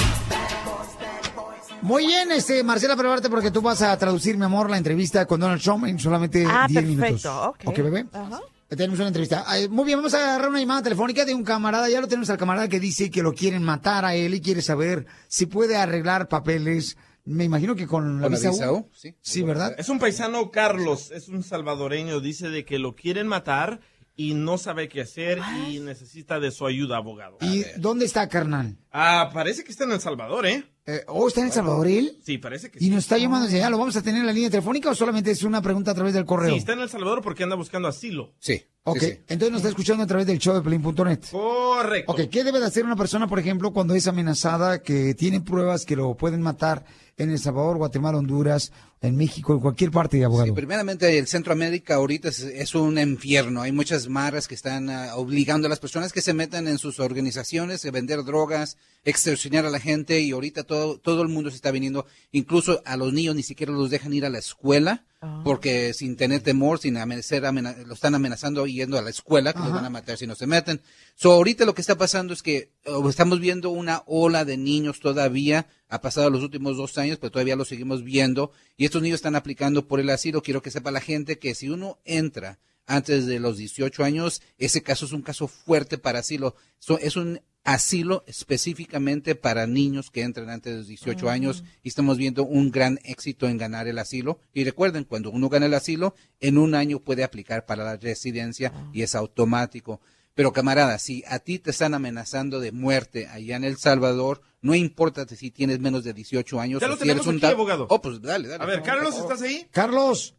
Muy bien, este, Marcela, prepárate porque tú vas a traducir, mi amor, la entrevista con Donald Trump en solamente Ah, 10 minutos. perfecto, ok. Bebé. Ajá. Tenemos una entrevista. Muy bien, vamos a agarrar una llamada telefónica de un camarada. Ya lo tenemos al camarada que dice que lo quieren matar a él y quiere saber si puede arreglar papeles. Me imagino que con la Con la visa visa U. U, sí. Sí, ¿verdad? Es un paisano Carlos, es un salvadoreño, dice de que lo quieren matar y no sabe qué hacer y necesita de su ayuda, abogado. ¿Y dónde está, carnal? Ah, parece que está en El Salvador, ¿eh? ¿Oh, está en El Salvador él? Sí, parece que ¿Y sí. nos está llamando desde allá? ¿Lo vamos a tener en la línea telefónica o solamente es una pregunta a través del correo? Sí, está en El Salvador porque anda buscando asilo. Sí. Ok, entonces nos está escuchando a través del show de Pelín.net. Correcto. Ok, ¿qué debe de hacer una persona, por ejemplo, cuando es amenazada, que tiene pruebas que lo pueden matar en El Salvador, Guatemala, Honduras, en México, en cualquier parte, abogado? Sí, primeramente, el Centroamérica ahorita es, es un infierno. Hay muchas marras que están ah, obligando a las personas que se metan en sus organizaciones a vender drogas, extorsionar a la gente y ahorita todo, todo el mundo se está viniendo. Incluso a los niños ni siquiera los dejan ir a la escuela porque sin tener temor, sin amenazar, amena- lo están amenazando yendo a la escuela que los van a matar si no se meten. So, ahorita lo que está pasando es que oh, estamos viendo una ola de niños todavía, ha pasado los últimos dos años, pero todavía lo seguimos viendo, y estos niños están aplicando por el asilo. Quiero que sepa la gente que si uno entra antes de los 18 años, ese caso es un caso fuerte para asilo. So, es un asilo específicamente para niños que entran antes de los 18 años y estamos viendo un gran éxito en ganar el asilo. Y recuerden, cuando uno gana el asilo, en un año puede aplicar para la residencia y es automático. Pero camarada, si a ti te están amenazando de muerte allá en El Salvador, no importa si tienes menos de 18 años. Ya o lo si tenemos eres un aquí, abogado. Oh, pues dale, dale. A ver, Carlos, ¿estás ahí? Carlos,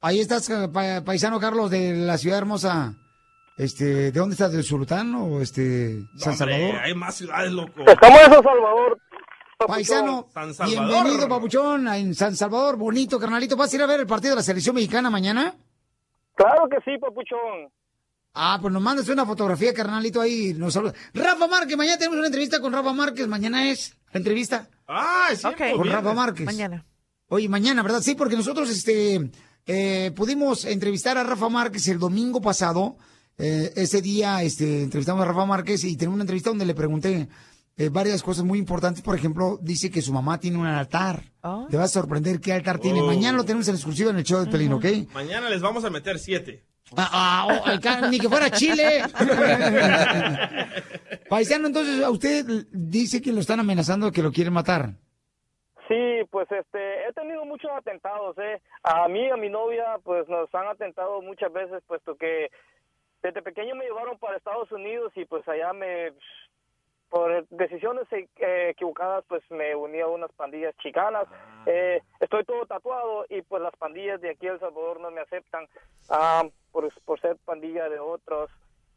ahí estás, eh, pa- paisano Carlos, de la ciudad hermosa. Este, ¿De dónde estás? ¿Del Sultán o este, San Hombre, Salvador? hay más ciudades, loco. Estamos en San Salvador. Paisano, San Salvador. bienvenido, papuchón, en San Salvador, bonito, carnalito. ¿Vas a ir a ver el partido de la selección mexicana mañana? Claro que sí, papuchón. Ah, pues nos mandas una fotografía, carnalito, ahí. Nos saluda. Rafa Márquez, mañana tenemos una entrevista con Rafa Márquez. Mañana es la entrevista. Ah, sí. Con Rafa Márquez. Mañana. Oye, mañana, ¿verdad? Sí, porque nosotros este, eh, pudimos entrevistar a Rafa Márquez el domingo pasado. Eh, ese día este, entrevistamos a Rafa Márquez y tenemos una entrevista donde le pregunté eh, varias cosas muy importantes. Por ejemplo, dice que su mamá tiene un altar. Oh. Te vas a sorprender qué altar tiene. Oh. Mañana lo tenemos en exclusiva en el show de Pelín, ¿ok? Mañana les vamos a meter siete. Ah, ah, oh, ni que fuera Chile. Paisano, entonces, a usted dice que lo están amenazando, que lo quieren matar. Sí, pues este, he tenido muchos atentados, ¿eh? A mí y a mi novia, pues nos han atentado muchas veces, puesto que desde pequeño me llevaron para Estados Unidos y pues allá me, por decisiones eh, equivocadas, pues me uní a unas pandillas chicanas. Eh, estoy todo tatuado y pues las pandillas de aquí El Salvador no me aceptan ah, por, por ser pandilla de otros.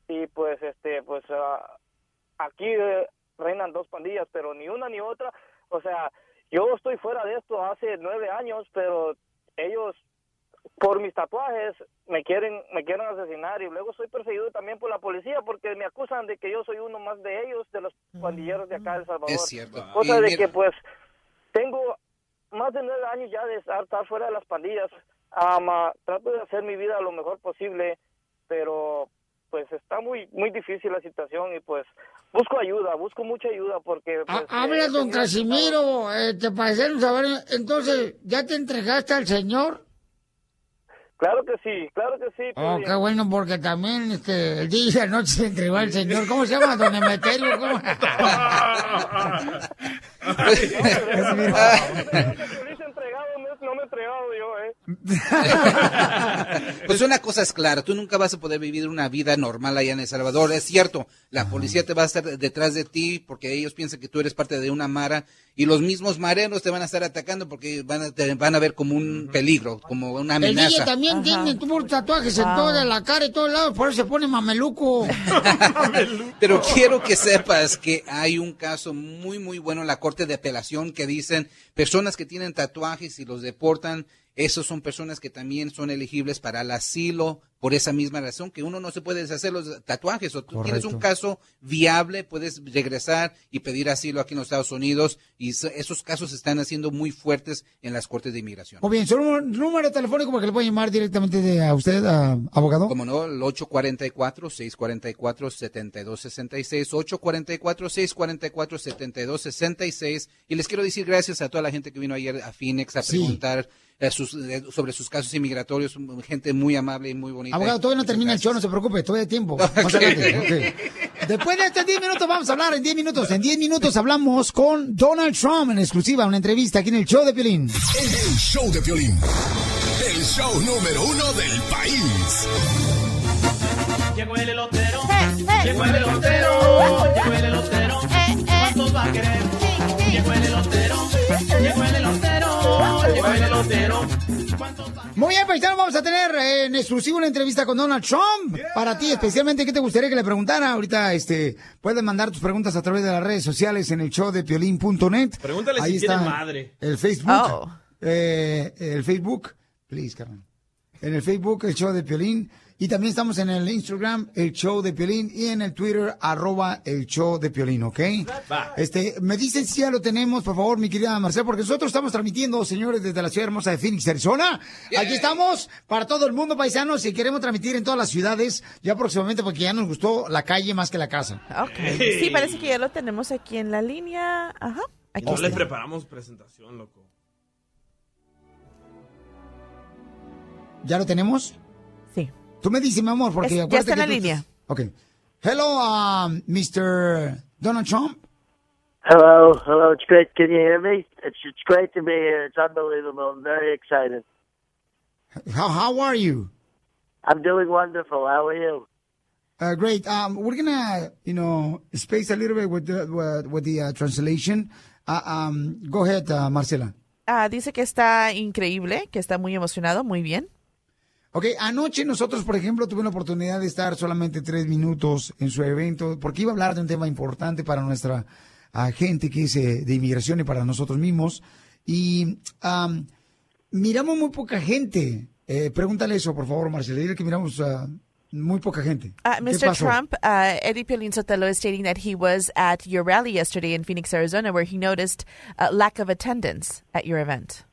Y pues este, pues ah, aquí eh, reinan dos pandillas, pero ni una ni otra. O sea, yo estoy fuera de esto hace nueve años, pero ellos por mis tatuajes me quieren me quieren asesinar y luego soy perseguido también por la policía porque me acusan de que yo soy uno más de ellos de los pandilleros de acá de El Salvador Es cierto. cosa Y de mira- que pues tengo más de nueve años ya de estar, estar fuera de las pandillas Am, ah, trato de hacer mi vida lo mejor posible pero pues está muy muy difícil la situación y pues busco ayuda busco mucha ayuda porque pues, Ah, Habla, eh, don Casimiro, eh, te parecen saber, entonces, ¿ya te entregaste al Señor? Claro que sí claro que sí Oh, qué bueno, porque también este, el día de anoche se entregó al Señor. ¿Cómo se llama, don Emeterio? ¿Cómo? No, me he entregado yo, ¿eh? Pues una cosa es clara, tú nunca vas a poder vivir una vida normal allá en El Salvador. Es cierto, la policía te va a estar detrás de ti porque ellos piensan que tú eres parte de una mara y los mismos mareros te van a estar atacando porque van a, te van a ver como un peligro, como una El DJ amenaza. también tiene tuvo tatuajes en Ah. toda la cara y todos lados, por eso se pone mameluco. Pero quiero que sepas que hay un caso muy, muy bueno en la Corte de Apelación que dicen personas que tienen tatuajes y los deportan, esos son personas que también son elegibles para el asilo por esa misma razón, que uno no se puede deshacer los tatuajes o tú tienes un caso viable, puedes regresar y pedir asilo aquí en los Estados Unidos y so- esos casos se están haciendo muy fuertes en las Cortes de Inmigración. O bien, solo un número telefónico para que le pueda llamar directamente de- a usted, a- abogado. Como no, el 844-644-7266, 844-644-7266. Y les quiero decir gracias a toda la gente que vino ayer a Phoenix a preguntar sus- eh, sobre sus casos inmigratorios, gente muy amable y muy bonita. Abogado, todavía no termina el show, no se preocupe, todavía hay tiempo. Más adelante. Después de estos 10 minutos vamos a hablar en 10 minutos. En 10 minutos hablamos con Donald Trump en exclusiva, una entrevista aquí en el show de Piolín. El show de Piolín. El show número uno del país. Llegó el elotero, llegó el elotero, llegó el elotero. ¿Cuántos va a querer? Llegó el elotero, llegó el elotero, llegó el elotero. Muy bien, paisano, vamos a tener eh, en exclusivo una entrevista con Donald Trump. Para ti, especialmente, ¿qué te gustaría que le preguntara? Ahorita, este, puedes mandar tus preguntas a través de las redes sociales en el show de piolín.net. Pregúntale si tiene madre. El Facebook. Oh. eh, el Facebook. Please. En el Facebook, el show de Piolín. Y también estamos en el Instagram, el show de Piolín. Y en el Twitter, arroba el show de Piolín, ¿ok? Va. Este, me dicen si ya lo tenemos, por favor, mi querida Marcela, porque nosotros estamos transmitiendo, señores, desde la ciudad hermosa de Phoenix, Arizona. Aquí estamos para todo el mundo, paisanos, y queremos transmitir en todas las ciudades, ya próximamente, porque ya nos gustó la calle más que la casa. Ok. Sí, parece que ya lo tenemos aquí en la línea. Ajá. Aquí No les preparamos presentación, loco. ¿Ya lo tenemos? Tú me dices, mi amor, porque Es- ya está en la tú línea. estás- Ok. Hello, um, Mr. Donald Trump. Hello, hello. It's great. Can you hear me? It's it's great to be here. It's unbelievable. I'm very excited. How, how are you? I'm doing wonderful. How are you? Uh, great. Um, we're gonna, you know, space a little bit with the, with, with the uh, translation. Uh, um, go ahead, uh, Marcela. Ah, dice que está increíble, que está muy emocionado, muy bien. Ok, anoche nosotros, por ejemplo, tuve la oportunidad de estar solamente tres minutos en su evento, porque iba a hablar de un tema importante para nuestra ah, gente que es eh, de inmigración y para nosotros mismos. Y am, miramos muy poca gente. Eh, pregúntale eso, por favor, Marcela. Dile que miramos ah, muy poca gente. Uh, ¿Qué Mr. Trump, uh, Eddie Piolín Sotelo is stating that he was at your rally yesterday in Phoenix, Arizona, where he noticed a lack of attendance at your event.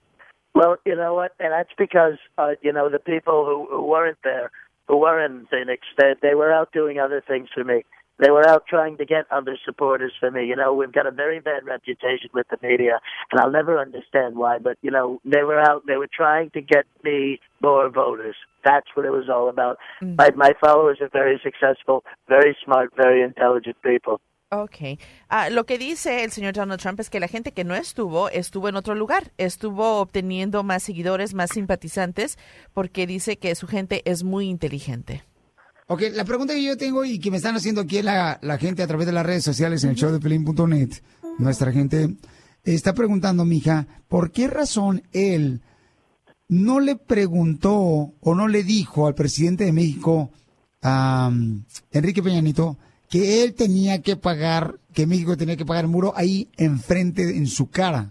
Well, you know what, and that's because uh, you know the people who, who weren't there, who were in Phoenix, they, they were out doing other things for me. They were out trying to get other supporters for me. You know, we've got a very bad reputation with the media, and I'll never understand why. But you know, they were out. They were trying to get me more voters. That's what it was all about. My, my followers are very successful, very smart, very intelligent people. Ok. Ah, lo que dice el señor Donald Trump es que la gente que no estuvo, estuvo en otro lugar. Estuvo obteniendo más seguidores, más simpatizantes, porque dice que su gente es muy inteligente. Ok, la pregunta que yo tengo y que me están haciendo aquí la, gente a través de las redes sociales en el show de Pelín.net, nuestra gente está preguntando, mija, ¿por qué razón él no le preguntó o no le dijo al presidente de México, a Enrique Peña Nieto, que él tenía que pagar, que México tenía que pagar el muro ahí enfrente, en su cara?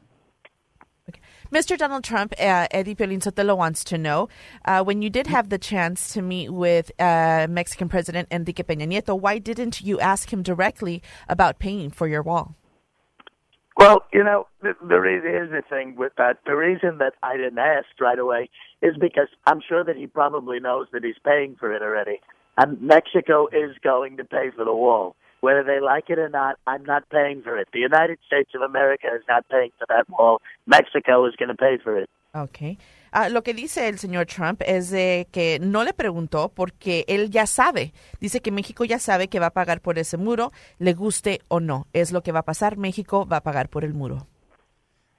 Mr. Donald Trump, uh, Eddie Piolín Sotelo wants to know uh, when you did have the chance to meet with uh, Mexican President Enrique Peña Nieto, why didn't you ask him directly about paying for your wall? Well, you know, the, the reason here's the thing with that. The reason that I didn't ask right away is because I'm sure that he probably knows that he's paying for it already. And Mexico is going to pay for the wall. Whether they like it or not, I'm not paying for it. The United States of America is not paying for that wall. Mexico is going to pay for it. Ok. Ah, lo que dice el señor Trump es de que no le preguntó porque él ya sabe. Dice que México ya sabe que va a pagar por ese muro, le guste o no. Es lo que va a pasar. México va a pagar por el muro.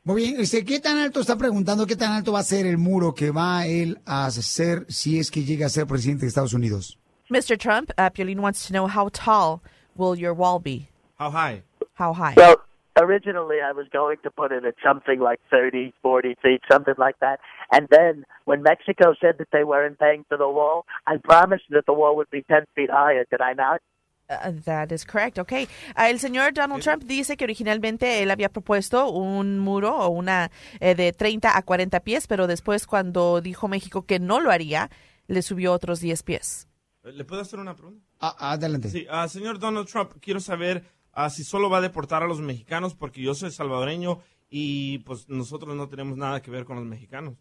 Muy bien, este, ¿qué tan alto está preguntando, qué tan alto va a ser el muro que va él a hacer si es que llega a ser presidente de Estados Unidos? Mr. Trump, uh, Piolín wants to know how tall will your wall be? How high? How high? Well, originally I was going to put it at something like 30, 40 feet, something like that. And then when Mexico said that they weren't paying for the wall, I promised that the wall would be 10 feet higher. Did I not? Uh, that is correct, ok. Ah, el señor Donald Trump dice que originalmente él había propuesto un muro o una eh, de 30 a 40 pies, pero después cuando dijo México que no lo haría, le subió otros 10 pies. ¿Le puedo hacer una pregunta? Ah, adelante. Sí, ah, señor Donald Trump, quiero saber ah, si solo va a deportar a los mexicanos porque yo soy salvadoreño y pues nosotros no tenemos nada que ver con los mexicanos.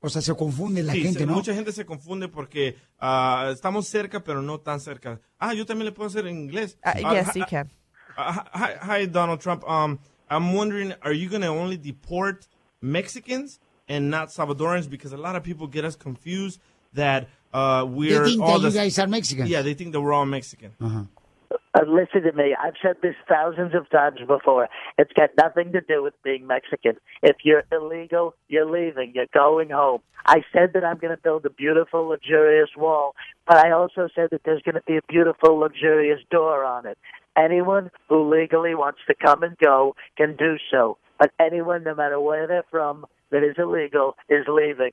O sea, se confunde la Sí, gente, se- ¿no? Mucha gente se confunde porque ah, estamos cerca, pero no tan cerca. Ah, yo también le puedo hacer en inglés. Ah, Ah, yes, hi- you can. ah, hi, hi, Donald Trump. Um, I'm wondering, are you going to only deport Mexicans and not Salvadorans? Because a lot of people get us confused that uh, we're think all that you guys are Mexican. Yeah, they think that we're all Mexican. Uh, listen to me. I've said this thousands of times before. It's got nothing to do with being Mexican. If you're illegal, you're leaving. You're going home. I said that I'm going to build a beautiful, luxurious wall, but I also said that there's going to be a beautiful, luxurious door on it. Anyone who legally wants to come and go can do so. But anyone, no matter where they're from, that is illegal is leaving.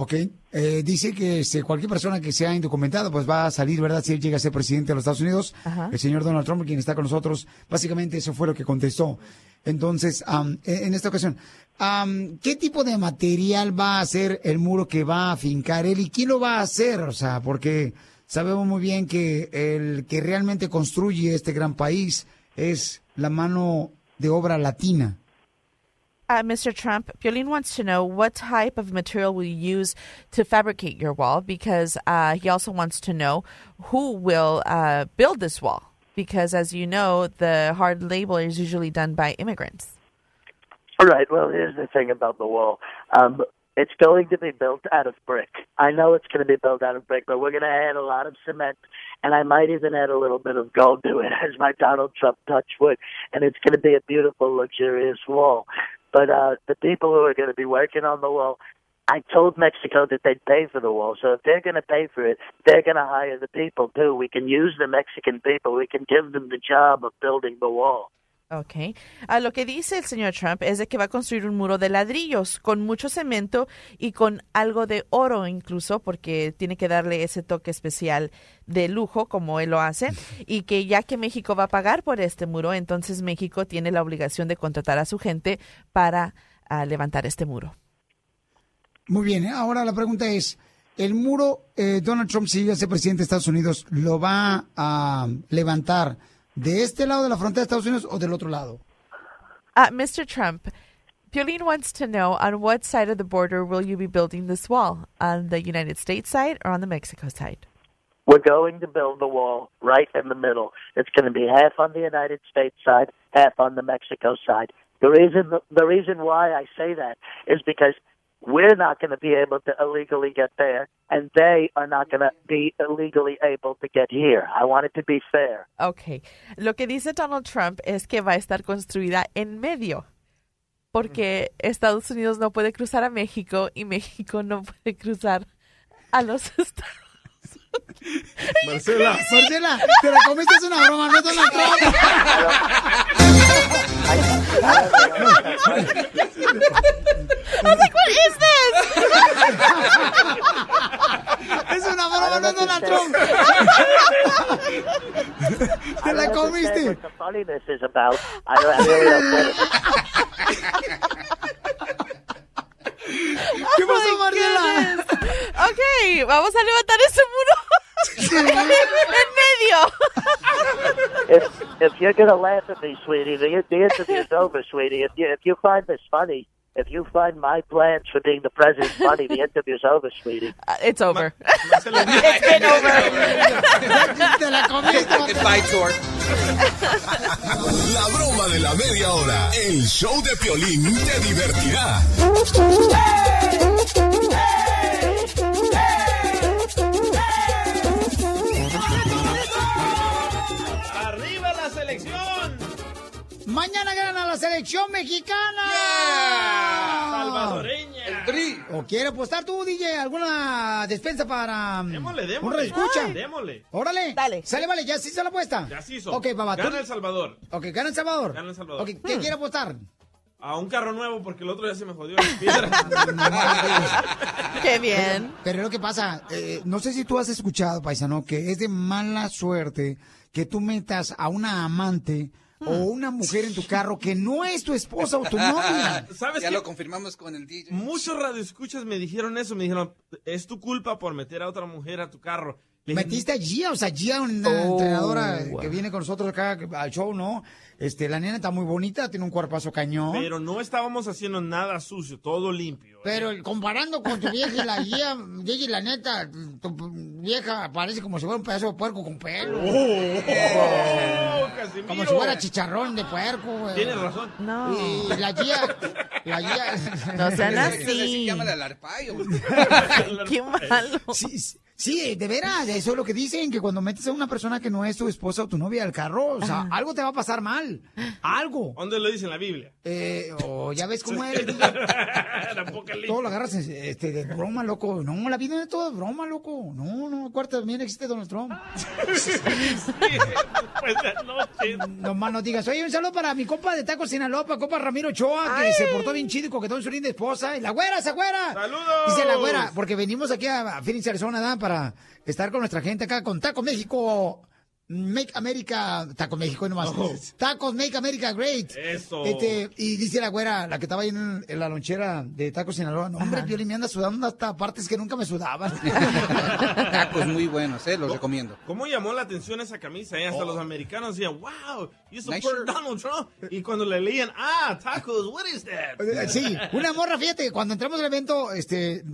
Ok, eh, dice que este, cualquier persona que sea indocumentada pues va a salir, ¿verdad? Si él llega a ser presidente de los Estados Unidos, Ajá. el señor Donald Trump, quien está con nosotros, básicamente eso fue lo que contestó. Entonces, am, en esta ocasión, am, ¿qué tipo de material va a ser el muro que va a fincar él y quién lo va a hacer? O sea, porque sabemos muy bien que el que realmente construye este gran país es la mano de obra latina. Uh, Mr. Trump, Piolín wants to know what type of material will you use to fabricate your wall because uh, he also wants to know who will uh, build this wall because, as you know, the hard labor is usually done by immigrants. All right. Well, here's the thing about the wall. Um, it's going to be built out of brick. I know it's going to be built out of brick, but we're going to add a lot of cement, and I might even add a little bit of gold to it as my Donald Trump touch wood, and it's going to be a beautiful, luxurious wall. But uh, the people who are going to be working on the wall, I told Mexico that they'd pay for the wall. So if they're going to pay for it, they're going to hire the people too. We can use the Mexican people. We can give them the job of building the wall. Ok. Ah, lo que dice el señor Trump es de que va a construir un muro de ladrillos con mucho cemento y con algo de oro incluso porque tiene que darle ese toque especial de lujo como él lo hace y que ya que México va a pagar por este muro, entonces México tiene la obligación de contratar a su gente para ah, levantar este muro. Muy bien, ¿eh? ahora la pregunta es, el muro, eh, Donald Trump, si llega a ser presidente de Estados Unidos, ¿lo va a levantar de este lado de la frontera de Estados Unidos o del otro lado? Uh, Mr. Trump, Piolín wants to know on what side of the border will you be building this wall? On the United States side or on the Mexico side? We're going to build the wall right in the middle. It's going to be half on the United States side, half on the Mexico side. The reason the reason why I say that is because we're not going to be able to illegally get there, and they are not going to be illegally able to get here. I want it to be fair. Ok. Lo que dice Donald Trump es que va a estar construida en medio. Porque Estados Unidos no puede cruzar a México y México no puede cruzar a los Estados Marcela. Marcela, te la comiste, es una broma, no es Donald Trump. What is this? Es una broma, no es Donald Trump. Te la I don't comiste. what the funniness is about. I, don't, I really don't get it. ¿Qué pasó, Oh my Marcela? goodness. Ok, vamos a levantar ese muro en medio. if if you're gonna laugh at me, sweetie, the, the interview's over, sweetie. If you if you find this funny, if you find my plans for being the president funny, the interview's over, sweetie. Uh, it's over. it's been over. Goodbye, tour. La broma de la media hora. El show de Piolín te divertirá. ¡Arriba la selección! Mañana gana la selección mexicana. ¡Salvadoreña! El tri. ¿O quiere apostar tú, DJ? ¿Alguna despensa para um, Démosle, un démosle. reescucha? Ay. Démosle. Órale. Dale. Sale, vale, ya sí se la apuesta. Ya se hizo. Ok, papá. tú- Gana El Salvador. Ok, gana El Salvador. Gana El Salvador. Ok, ¿qué quiere apostar? A un carro nuevo porque el otro ya se me jodió. las piedras. Qué bien. Pero es lo que pasa, eh, no sé si tú has escuchado, paisano, que es de mala suerte que tú metas a una amante o una mujer en tu carro que no es tu esposa o tu novia. ¿Sabes ya qué? lo confirmamos con el DJ. Muchos radioescuchas me dijeron eso. Me dijeron, es tu culpa por meter a otra mujer a tu carro. Metiste a Gia, o sea, Gia, una Oh, entrenadora wow. que viene con nosotros acá al show, ¿no? Este, la nena está muy bonita, tiene un cuerpazo cañón. Pero, Pero no estábamos haciendo nada sucio, todo limpio. ¿eh? comparando con tu vieja y la Gia, DJ, la neta, tu vieja parece como si fuera un pedazo de puerco con pelo. ¡Oh, Casimiro! Como si fuera chicharrón de puerco, güey. Tienes razón. No. Y la Gia, la Gia... No sean Así. así. Llámale al arpaio. Qué malo. Sí, sí, sí, de veras, eso es lo que dicen, que cuando metes a una persona que no es tu esposa o tu novia al carro, o sea, algo te va a pasar mal, algo. ¿Dónde lo dice en la Biblia? Eh, o ya ves cómo eres, todo lo agarras este, de broma, loco. No, la vida es todo de broma, loco. No, no, acuérdate, también existe Donald Trump. De anoche. No más no digas, oye, un saludo para mi compa de Taco Sinaloa, para compa Ramiro Ochoa, que se portó bien chido y coquetón su linda esposa. Y la güera, esa güera. ¡Saludos! Dice la güera, porque venimos aquí a, a Phoenix, Arizona, ¿verdad? Para estar con nuestra gente acá con Taco México. Make America, Taco México y nomás. Oh. Tacos Make America Great. Eso. Este, y dice la güera, la que estaba ahí en, en la lonchera de Tacos Sinaloa, no, hombre, Piolín me anda sudando hasta partes que nunca me sudaban. Tacos muy buenos, eh, los recomiendo. ¿Cómo llamó la atención esa camisa? eh? Hasta los americanos decían, wow, you support Nice. Donald Trump. Y cuando le leían, ah, tacos, what is that? Eh, Sí, una morra, fíjate, cuando entramos al evento, este,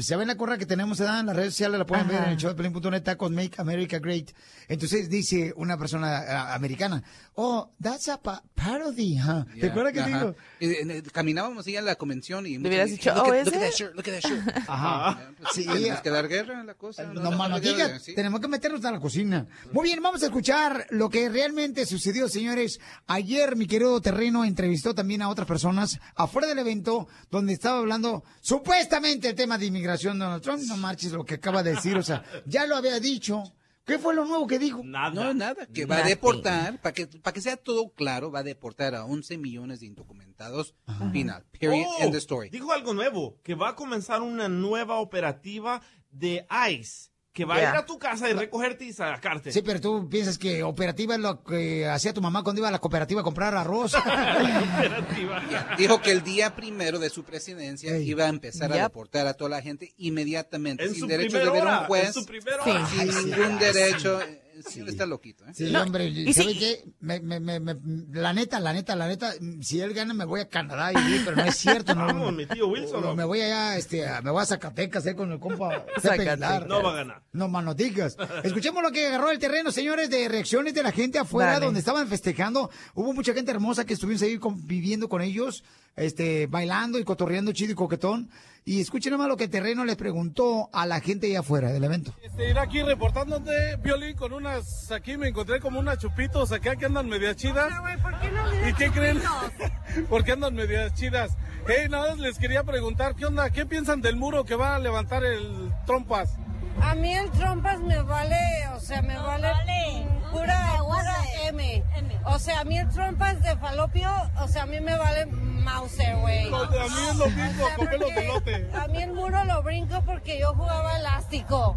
se ve en la corra que tenemos ¿verdad? en las redes sociales, la pueden ver en el show de Pelín.net, Tacos Make America Great. Entonces dice una persona eh, americana, oh, that's a pa- parody, huh? ¿Te Yeah, acuerdas que te digo? Y, eh, Caminábamos ahí a la convención y... Le hubieras dicho, "Oh, at- ¿es look at that it?" shirt, look at that shirt. Ajá. Ya, pues, Sí. Tenemos que dar guerra a la cosa. No no digas, sí. tenemos que meternos a la cocina. Muy bien, vamos a escuchar lo que realmente sucedió, señores. Ayer mi querido Terreno entrevistó también a otras personas afuera del evento donde estaba hablando supuestamente el tema de inmigración Donald Trump. No marches lo que acaba de decir, o sea, ya lo había dicho. ¿Qué fue lo nuevo que dijo? Nada. No, nada, que va a deportar, para que, para que sea todo claro, va a deportar a 11 millones de indocumentados. Final, period, Oh, end of story. Dijo algo nuevo, que va a comenzar una nueva operativa de ICE que va a ir a tu casa y recogerte y sacarte. Sí, pero tú piensas que operativa es lo que hacía tu mamá cuando iba a la cooperativa a comprar arroz. Dijo que el día primero de su presidencia iba a empezar a deportar a toda la gente inmediatamente, En sin su derecho de ver a hora, un juez, en su primera sin hora. Ay, sí. ningún derecho. Sí, está loquito, ¿eh? Sí, hombre, ¿sabe qué? Me, me, me, me- la neta, la neta, la neta, si él gana me voy a Canadá y pero no es cierto. No, Vamos, mi tío Wilson, no, ¿no? me voy allá, este, a- me voy a Zacatecas, eh, con el compa Pepe. No va a ganar. No manoticas. Escuchemos lo que agarró el terreno, señores, de reacciones de la gente afuera Dale. donde estaban festejando. Hubo mucha gente hermosa que estuvimos ahí conviviendo con ellos, este, bailando y cotorreando chido y coquetón. Y escuchen nomás lo que terreno le preguntó a la gente allá afuera del evento. Este, ir aquí reportándote, Violín, con unas, aquí me encontré como unas chupitos acá que andan medias chidas. ¿Y qué creen? Porque andan medias chidas. Hey, nada más les quería preguntar, ¿qué onda? ¿Qué piensan del muro que va a levantar el Trompas? A mí el trompas me vale, o sea, me vale, pura, pura M. O sea, a mí el trompas de falopio, o sea, a mí me vale Mauser, güey. No, a mí es lo mismo, O sea. A mí el muro lo brinco porque yo jugaba elástico.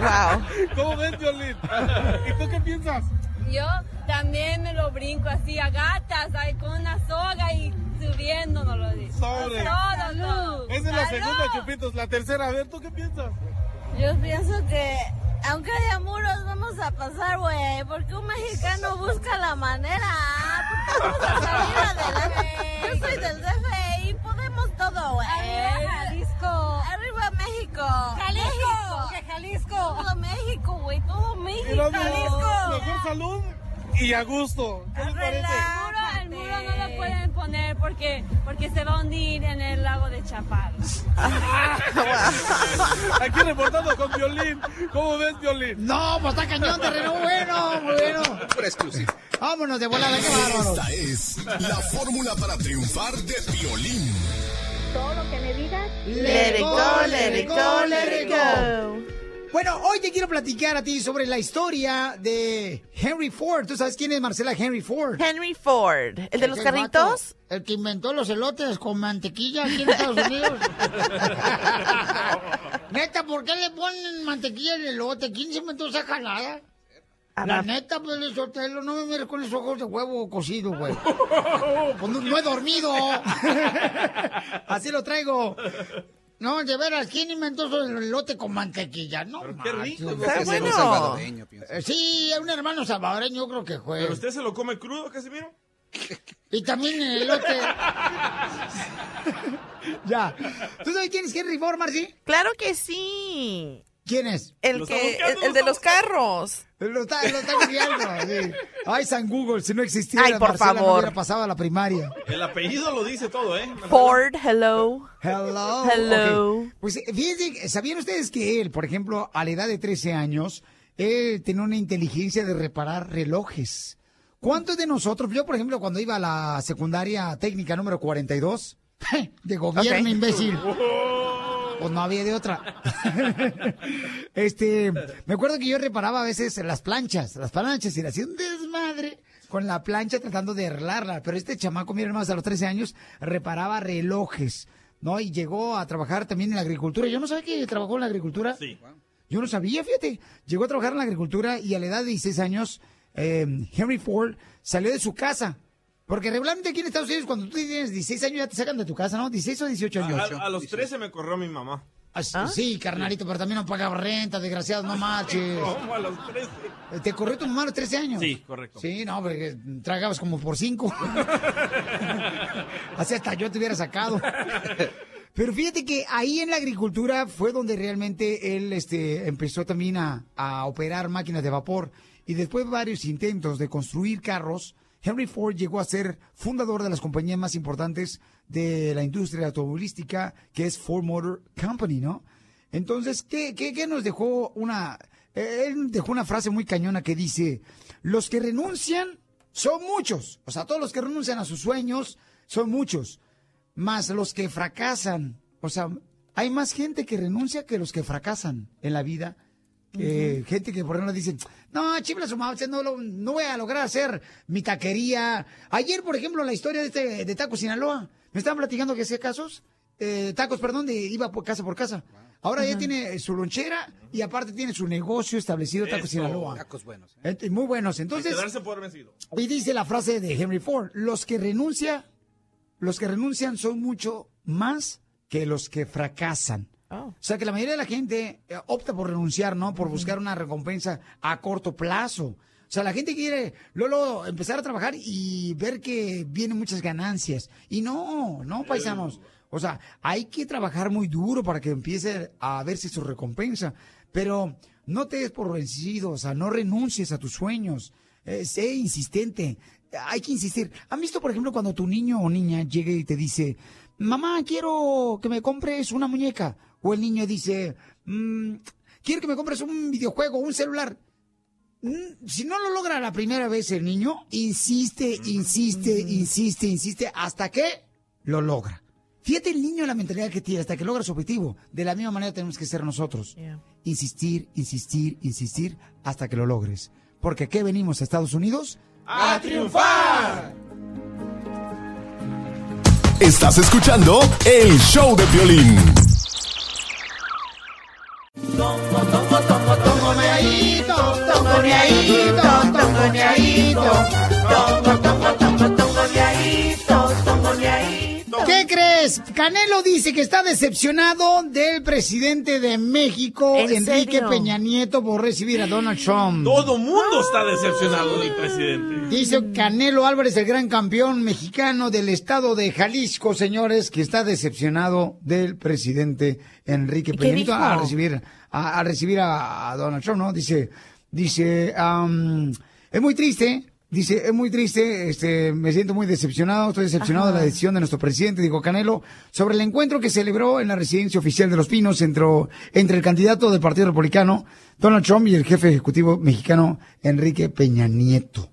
Wow. ¿Cómo ves, Violín? ¿Y tú qué piensas? Yo también me lo brinco así a gatas, ahí con una soga y subiendo, no lo digo. Sobre. Todo. Esa es la segunda, Chupitos. La tercera, a ver, ¿tú qué piensas? Yo pienso que aunque haya muros vamos a pasar, güey, porque un mexicano busca la manera, porque vamos a salir adelante. Yo soy del DF y podemos todo, güey. Arriba Jalisco. Arriba México. Jalisco, México. que Jalisco. Todo México, güey, todo México. Mejor salud y a gusto. ¿Qué les parece? El muro, el muro no lo pueden poner porque, porque se va a hundir en el lago de Chapal. Aquí reportando con Violín. ¿Cómo ves, Violín? No, pues está cañón, terreno bueno, muy bueno. Por exclusivo. Vámonos de volada, qué bárbaro. Esta es la fórmula para triunfar de Violín. Todo lo que me digas. Let it go, let it go, let it go. Bueno, hoy te quiero platicar a ti sobre la historia de Henry Ford. ¿Tú sabes quién es Marcela Henry Ford? Henry Ford, el de los El carritos. vato, el que inventó los elotes con mantequilla aquí en Estados Unidos. neta, ¿por qué le ponen mantequilla al elote? ¿Quién se inventó esa jalada? La neta, pues, el Sotelo, no me mires con esos ojos de huevo cocido, güey. Pues no, no he dormido. Así lo traigo. No, de veras, ¿quién inventó eso del elote con mantequilla? No, qué rico. Está es bueno. salvadoreño, pienso. Eh, Sí, un hermano salvadoreño, yo creo que fue. ¿Pero usted se lo come crudo, Casimiro? Y también el elote. ya. ¿Tú sabes quién es Henry Ford, Marci? Claro que sí. ¿Quién es? El que, el, el de los carros. Lo está, lo está sí. Ay, San Google, si no existiera, Ay, por Marcela no favor. hubiera pasado a la primaria. El apellido lo dice todo, ¿eh? Ford, hello. Hello. Hello. Ok. Pues fíjense, ¿sabían ustedes que él, por ejemplo, a la edad de 13 años, él tenía una inteligencia de reparar relojes? ¿Cuántos de nosotros, yo por ejemplo, cuando iba a la secundaria técnica número 42, de gobierno, Ok. imbécil, pues no había de otra. este, me acuerdo que yo reparaba a veces las planchas, las planchas, y le hacía un desmadre con la plancha tratando de arreglarla. Pero este chamaco, miren más, a los 13 años, reparaba relojes, ¿no? Y llegó a trabajar también en la agricultura. Yo no sabía que trabajó en la agricultura. Sí. Yo no sabía, fíjate. Llegó a trabajar en la agricultura y a la edad de 16 años, eh, Henry Ford salió de su casa. Porque regularmente aquí en Estados Unidos, cuando tú tienes 16 años, ya te sacan de tu casa, ¿no? 16 o 18 años. A, a los 13 me corrió mi mamá. Ah, Sí, carnalito, pero también no pagaba renta, desgraciado, no marches. ¿Cómo a los 13? Eh, ¿Te corrió tu mamá a los 13 años? Sí, correcto. Sí, no, porque tragabas como por 5. Así hasta yo te hubiera sacado. Pero fíjate que ahí en la agricultura fue donde realmente él este, empezó también a, a operar máquinas de vapor. Y después de varios intentos de construir carros, Henry Ford llegó a ser fundador de las compañías más importantes de la industria automovilística, que es Ford Motor Company, ¿no? Entonces, ¿qué, qué, qué nos dejó una... Él dejó una frase muy cañona que dice, los que renuncian son muchos. O sea, todos los que renuncian a sus sueños son muchos. Más los que fracasan. O sea, hay más gente que renuncia que los que fracasan en la vida. Eh, Gente que por ejemplo dicen, no, chifla su madre, no, lo- no voy a lograr hacer mi taquería. Ayer, por ejemplo, la historia de este de Tacos Sinaloa. Me estaban platicando que hacía casos, eh, tacos, perdón, de iba por casa por casa. Ahora ya tiene su lonchera y aparte tiene su negocio establecido, Tacos Eso. Sinaloa. Tacos buenos. Eh, Muy buenos. Entonces, Hay que darse por vencido. y dice la frase de Henry Ford, los que renuncia, los que renuncian son mucho más que los que fracasan. O sea que la mayoría de la gente eh, opta por renunciar, ¿no? Por buscar una recompensa a corto plazo. O sea, la gente quiere luego empezar a trabajar y ver que vienen muchas ganancias. Y no, no, paisanos. O sea, hay que trabajar muy duro para que empiece a verse su recompensa. Pero no te des por vencido, o sea, no renuncies a tus sueños. Eh, sé insistente. Hay que insistir. ¿Han visto, por ejemplo, cuando tu niño o niña llega y te dice, mamá, quiero que me compres una muñeca? O el niño dice, "Mm, quiero que me compres un videojuego, un celular. Mm, Si no lo logra la primera vez el niño, insiste, insiste, insiste, insiste, hasta que lo logra. Fíjate el niño la mentalidad que tiene hasta que logra su objetivo. De la misma manera tenemos que ser nosotros. Insistir, insistir, insistir hasta que lo logres. Porque ¿qué venimos a Estados Unidos? ¡A triunfar! Estás escuchando el show de violín. ¿Qué crees? Canelo dice que está decepcionado del presidente de México, ¿En Enrique? Peña Nieto, por recibir a Donald Trump. Todo mundo está decepcionado del presidente. Dice Canelo Álvarez, el gran campeón mexicano del estado de Jalisco, señores, que está decepcionado del presidente Enrique ¿Y qué Peña Nieto a recibir a, recibir a, Donald Trump, ¿no? Dice, dice, es muy triste. Dice, es muy triste, este, me siento muy decepcionado, estoy decepcionado de la decisión de nuestro presidente, dijo Canelo, sobre el encuentro que celebró en la residencia oficial de Los Pinos entre, entre el candidato del Partido Republicano, Donald Trump, y el jefe ejecutivo mexicano, Enrique Peña Nieto.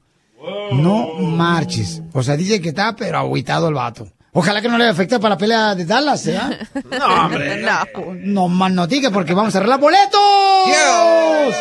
No marches. O sea, dice que está, pero agüitado el vato. Ojalá que no le afecte para la pelea de Dallas, ¿eh? No, hombre. No. No más no diga porque vamos a arreglar boletos.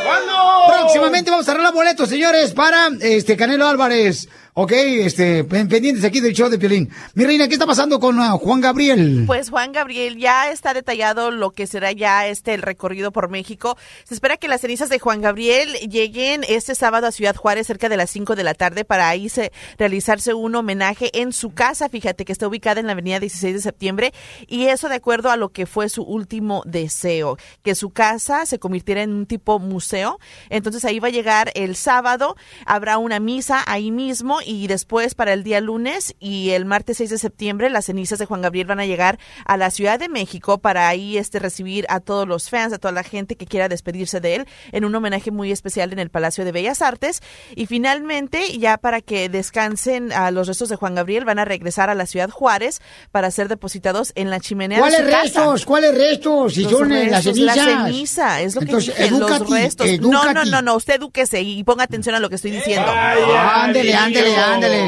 ¿Cuándo? Próximamente vamos a arreglar boletos, señores, para este Canelo Álvarez. Ok, este, pen- pendientes aquí del show de Piolín. Mi reina, ¿qué está pasando con ah, Juan Gabriel? Pues Juan Gabriel ya está detallado lo que será ya este recorrido por México. Se espera que las cenizas de Juan Gabriel lleguen este sábado a Ciudad Juárez cerca de las 5 de la tarde para ahí se, realizarse un homenaje en su casa. Fíjate que está ubicada en la avenida 16 de septiembre y eso de acuerdo a lo que fue su último deseo, que su casa se convirtiera en un tipo museo. Entonces ahí va a llegar el sábado, habrá una misa ahí mismo y después para el día lunes y el martes 6 de septiembre las cenizas de Juan Gabriel van a llegar a la Ciudad de México para ahí este recibir a todos los fans, a toda la gente que quiera despedirse de él en un homenaje muy especial en el Palacio de Bellas Artes y finalmente ya para que descansen a los restos de Juan Gabriel van a regresar a la Ciudad Juárez para ser depositados en la chimenea ¿Cuáles de su casa. restos? ¿Cuáles restos? Si Los son las restos, cenizas. La ceniza, es lo Entonces, que dije, los restos. No, no, no, no, usted edúquese y ponga atención a lo que estoy diciendo. Ándele, ándele,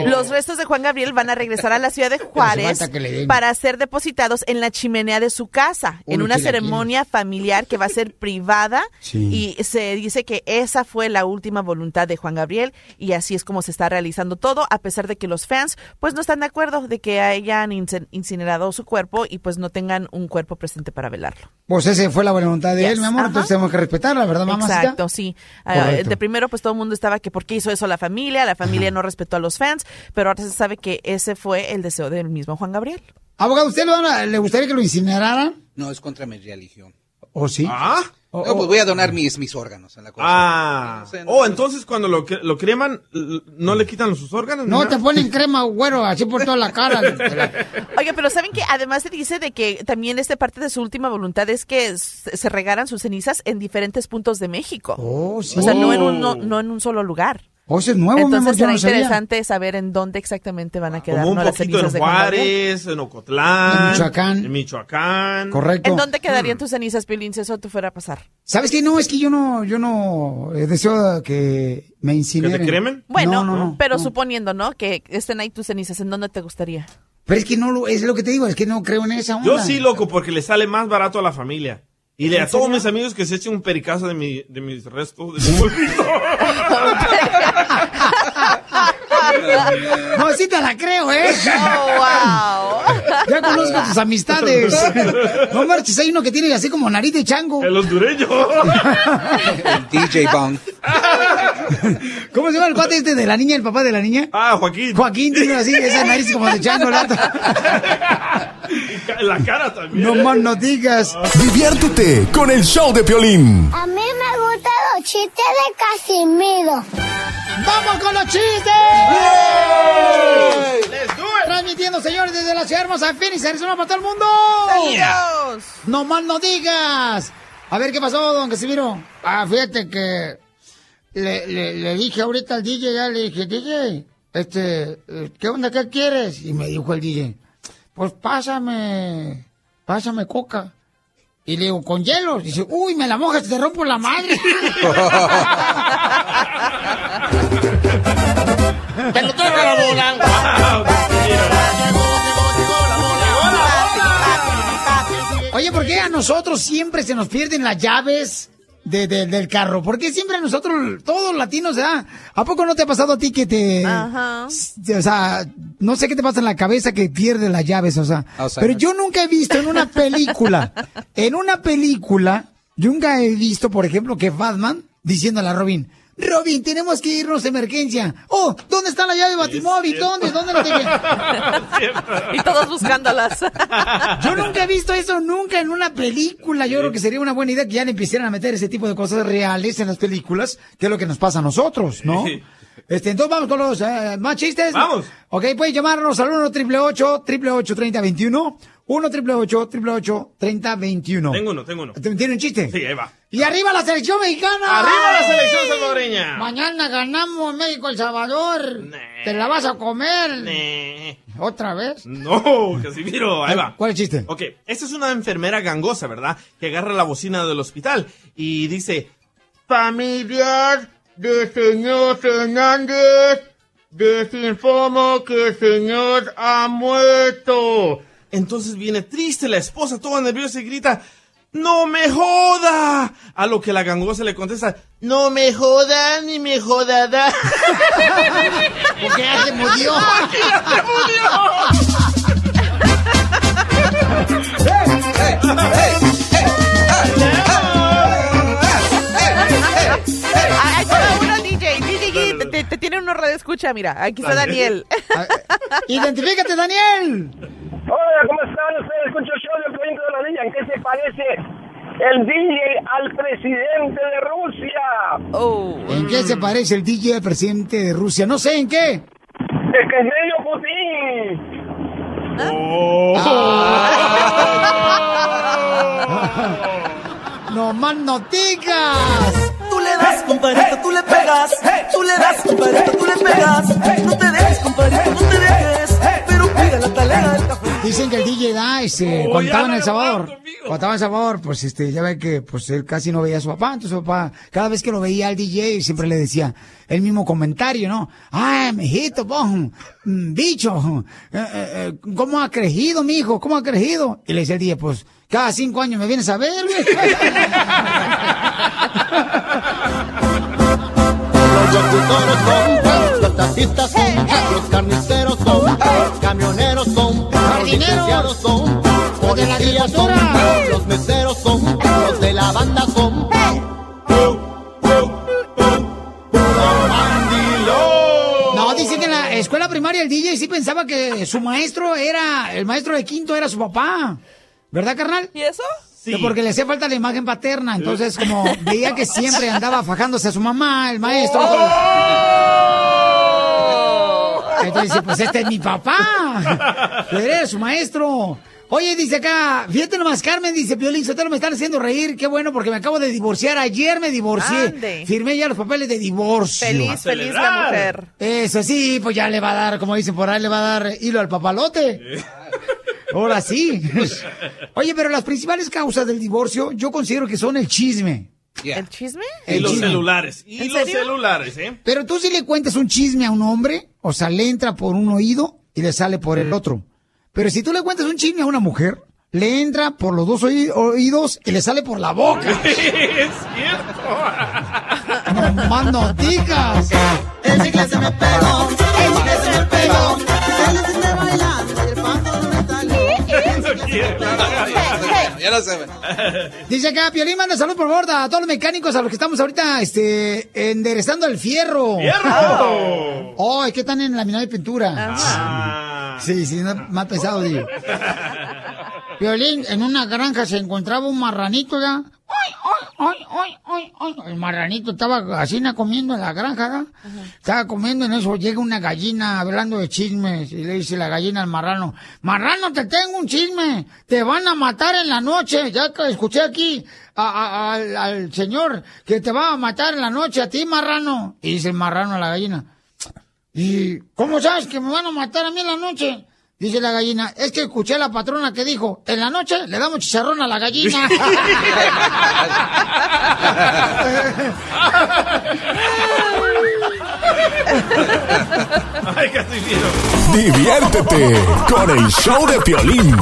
Los restos de Juan Gabriel van a regresar a la ciudad de Juárez para ser depositados en la chimenea de su casa, en una ceremonia familiar que va a ser privada Sí. y se dice que esa fue la última voluntad de Juan Gabriel y así es como se está realizando todo, a pesar de que los fans pues no están de acuerdo de que hayan incinerado su cuerpo y pues no tengan un cuerpo presente para velarlo. Pues esa fue la voluntad de Yes, él, mi amor. ajá. Entonces tenemos que respetarla, ¿verdad, mamá? Exacto, sí. Correcto. de primero, pues todo el mundo estaba que por qué hizo eso la familia, la familia no respetó a los fans, pero ahora se sabe que ese fue el deseo del mismo Juan Gabriel. Abogado, ¿usted le gustaría que lo incineraran? No, es contra mi religión. ¿O sí? ¿Ah? O- No, o- pues voy a donar mis, mis órganos a la cosa. Ah. No- Oh, entonces cuando lo, lo creman, ¿no le quitan sus órganos? No te ponen crema, güero, así por toda la cara. Oye, pero ¿saben que Además se dice de que también este parte de su última voluntad es que se regaran sus cenizas en diferentes puntos de México. Oh, sí. O sea, no en un, no, no en un solo lugar. Oh, eso es nuevo, mi amor, Entonces yo será no sabía. interesante saber en dónde exactamente van a quedar Como un ¿no? las poquito cenizas en de. Juárez, en Ocotlán. En Michoacán. En Michoacán. Correcto. ¿En dónde quedarían tus cenizas, Piolín, si eso te fuera a pasar? ¿Sabes qué? No, es que yo no, yo no eh, deseo que me incineren. cremen? Bueno, No, no, no, pero no. suponiendo, ¿no? Que estén ahí tus cenizas, ¿en dónde te gustaría? Pero es que no lo, es lo que te digo, es que no creo en esa onda. Yo sí, loco, porque le sale más barato a la familia. Y le ¿En a todos serio? mis amigos que se echen un pericazo de, mi, de mis restos, de mi polvito. No, sí te la creo, ¿eh? Oh, wow. Ya conozco tus amistades. No marches, hay uno que tiene así como nariz de chango. El hondureño. El DJ Bong. ¿Cómo se llama el cuate este de la niña, el papá de la niña? Ah, Joaquín. Joaquín tiene así, esa nariz como de chango. La, La cara también. no más no digas. Diviértete con el show de Piolín. A mí me gustan los chistes de Casimiro. ¡Vamos con los chistes! Transmitiendo, señores, desde la ciudad hermosa de Phoenix, Arizona para todo el mundo. ¡Dios! ¡No más no digas! A ver, ¿qué pasó, don Casimiro? Ah, fíjate que le, le, le dije ahorita al DJ, ya le dije, DJ, este, ¿qué onda, qué quieres? Y me dijo el DJ, pues pásame, pásame coca. Y le digo, ¿con hielo? Dice, uy, me la mojas, te rompo la madre. ¡Te lo traigo la Oye, ¿por qué a nosotros siempre se nos pierden las llaves de- de- del carro? ¿Por qué siempre nosotros, todos latinos, ¿ah? ¿A poco no te ha pasado a ti que te... Ajá. O sea, no sé qué te pasa en la cabeza que pierdes las llaves, o sea. Alzheimer. Pero yo nunca he visto en una película, en una película, yo nunca he visto, por ejemplo, que Batman diciéndole a Robin, Robin, tenemos que irnos de emergencia. Oh, ¿dónde está la llave de Batimóvil? ¿Dónde? ¿Dónde la tengo? Y todos buscándolas. Yo nunca he visto eso, nunca en una película. Yo creo que sería una buena idea que ya le empezaran a meter ese tipo de cosas reales en las películas, que es lo que nos pasa a nosotros, ¿no? Sí. Este, entonces vamos con los eh, más chistes. Vamos. Ok, pueden llamarnos al 1 888 888 3021 1 888 888 3021 Tengo uno, tengo uno. ¿Tiene un chiste? Sí, ahí va. Y arriba la selección mexicana. ¡Arriba la selección salvadoreña! Mañana ganamos México El Salvador. ¿Te la vas a comer? Nee. ¿Otra vez? No, Casimiro, ahí va. ¿Cuál es el chiste? Ok, esta es una enfermera gangosa, ¿verdad? Que agarra la bocina del hospital y dice, familias de señor Fernández, les informo que el señor ha muerto. Entonces viene triste la esposa, toda nerviosa y grita, ¡No me joda! A lo que la gangosa le contesta, ¡No me joda ni me jodada! Porque ya se murió. ¡Ya se murió! Uno, DJ. DJ, te, tiene uno radio escucha, mira. Aquí está Daniel. Identifícate, Daniel. Hola, ¿cómo están ustedes? Escucho el show del Proyecto de la Villa. ¿En qué se parece el DJ al presidente de Rusia? Oh. ¿En qué se parece el DJ al presidente de Rusia? No sé en qué. Es que es medio Putin. No más noticas. Tú le das, compadrito, tú le pegas. Tú le das, compadrito, tú le pegas. No te dejes, compadrito, no te dejes. Pero Dicen que el DJ da, este, Oh, cuando ya estaba en El Salvador, cuando estaba en El Salvador, pues este, ya ve que pues él casi no veía a su papá, entonces su papá, cada vez que lo veía al DJ, siempre le decía el mismo comentario, ¿no? Ay, mijito, vos, mm, bicho, eh, eh, eh, ¿cómo ha crecido, mijo? ¿Cómo ha crecido? Y le decía el DJ, pues, cada cinco años me vienes a ver, güey. Los locutores son, los taxistas son, carniceros son, camioneros son, los son, policías son, los meseros son, los de la banda son. No, dice que en la escuela primaria el DJ sí pensaba que su maestro era, el maestro de quinto era su papá. ¿Verdad, carnal? ¿Y eso? Sí. Porque le hacía falta la imagen paterna, entonces como veía que siempre andaba fajándose a su mamá, el maestro. Entonces dice, pues este es mi papá. Eres su maestro. Oye, dice acá, fíjate nomás, Carmen, dice, Violín, Sotelo, me están haciendo reír, qué bueno, porque me acabo de divorciar, ayer me divorcié, Ande. firmé ya los papeles de divorcio. Feliz, feliz la mujer. Eso sí, pues ya le va a dar, como dicen por ahí, le va a dar hilo al papalote. Ahora sí. Oye, pero las principales causas del divorcio yo considero que son el chisme. ¿El chisme? Y El los chisme. celulares. Y ¿En los serio? celulares, ¿eh? Pero tú si le cuentas un chisme a un hombre, o sea, le entra por un oído y le sale por el otro. Pero si tú le cuentas un chisme a una mujer, le entra por los dos oí- oídos y le sale por la boca. es cierto. No más noticas. El chicle se me pegó, el chicle se me pegó. Se bailando el paso no me Dice acá, Piolín, manda salud por favor a todos los mecánicos a los que estamos ahorita este, enderezando el fierro. ¡Fierro! Oh, es que están en laminado de pintura. Sí, sí, no, más pesado, digo. Piolín, en una granja se encontraba un marranito ya. ¡Ay, ay, ay, ay! El marranito estaba así comiendo en la granja, ¿no? Estaba comiendo en eso, llega una gallina hablando de chismes y le dice la gallina al marrano, marrano, te tengo un chisme, te van a matar en la noche, ya que escuché aquí a- a- al, al señor que te va a matar en la noche a ti, marrano. Y dice el marrano a la gallina, ¿y cómo sabes que me van a matar a mí en la noche? Dice la gallina, es que escuché a la patrona que dijo, en la noche le damos chicharrón a la gallina. Ay. Diviértete con el show de Piolín.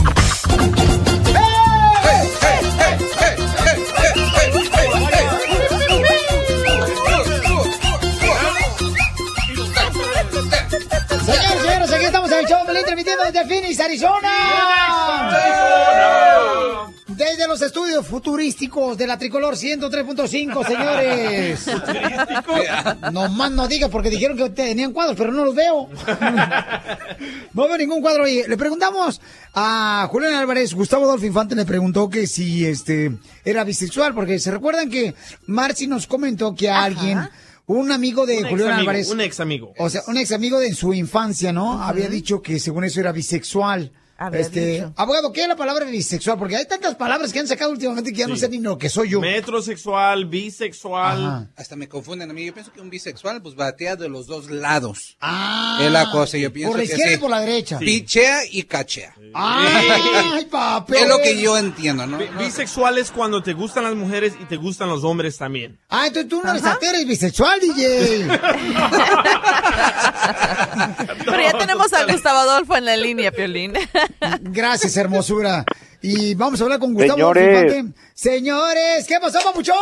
Show Pelín, transmitiendo desde Phoenix, Arizona. Desde los estudios futurísticos de la Tricolor 103.5, señores. No más no digas porque dijeron que tenían cuadros, pero no los veo. No veo ningún cuadro ahí. Le preguntamos a Julián Álvarez, Gustavo Adolfo Infante le preguntó que si este era bisexual, porque se recuerdan que Marci nos comentó que alguien, un amigo de Un Julián amigo, Álvarez, un ex amigo. o sea, un ex amigo de su infancia, ¿no? Había dicho que según eso era bisexual. Había este, dicho. abogado, ¿qué es la palabra bisexual? Porque hay tantas palabras que han sacado últimamente que ya no sé ni lo que soy yo. Metrosexual, bisexual. Hasta me confunden a mí. Yo pienso que un bisexual, pues batea de los dos lados. Ah, es la cosa. Yo pienso por la que izquierda sí. y por la derecha. Pichea y cachea. Ay, papel. Es lo que yo entiendo, ¿no? Bi- Bisexual es cuando te gustan las mujeres y te gustan los hombres también. Ah, entonces tú no eres eres bisexual, DJ. Pero ya tenemos a Gustavo Adolfo en la línea, Piolín. Gracias, hermosura. Y vamos a hablar con Gustavo Señores. Infante. Señores, ¿qué pasó, papuchón?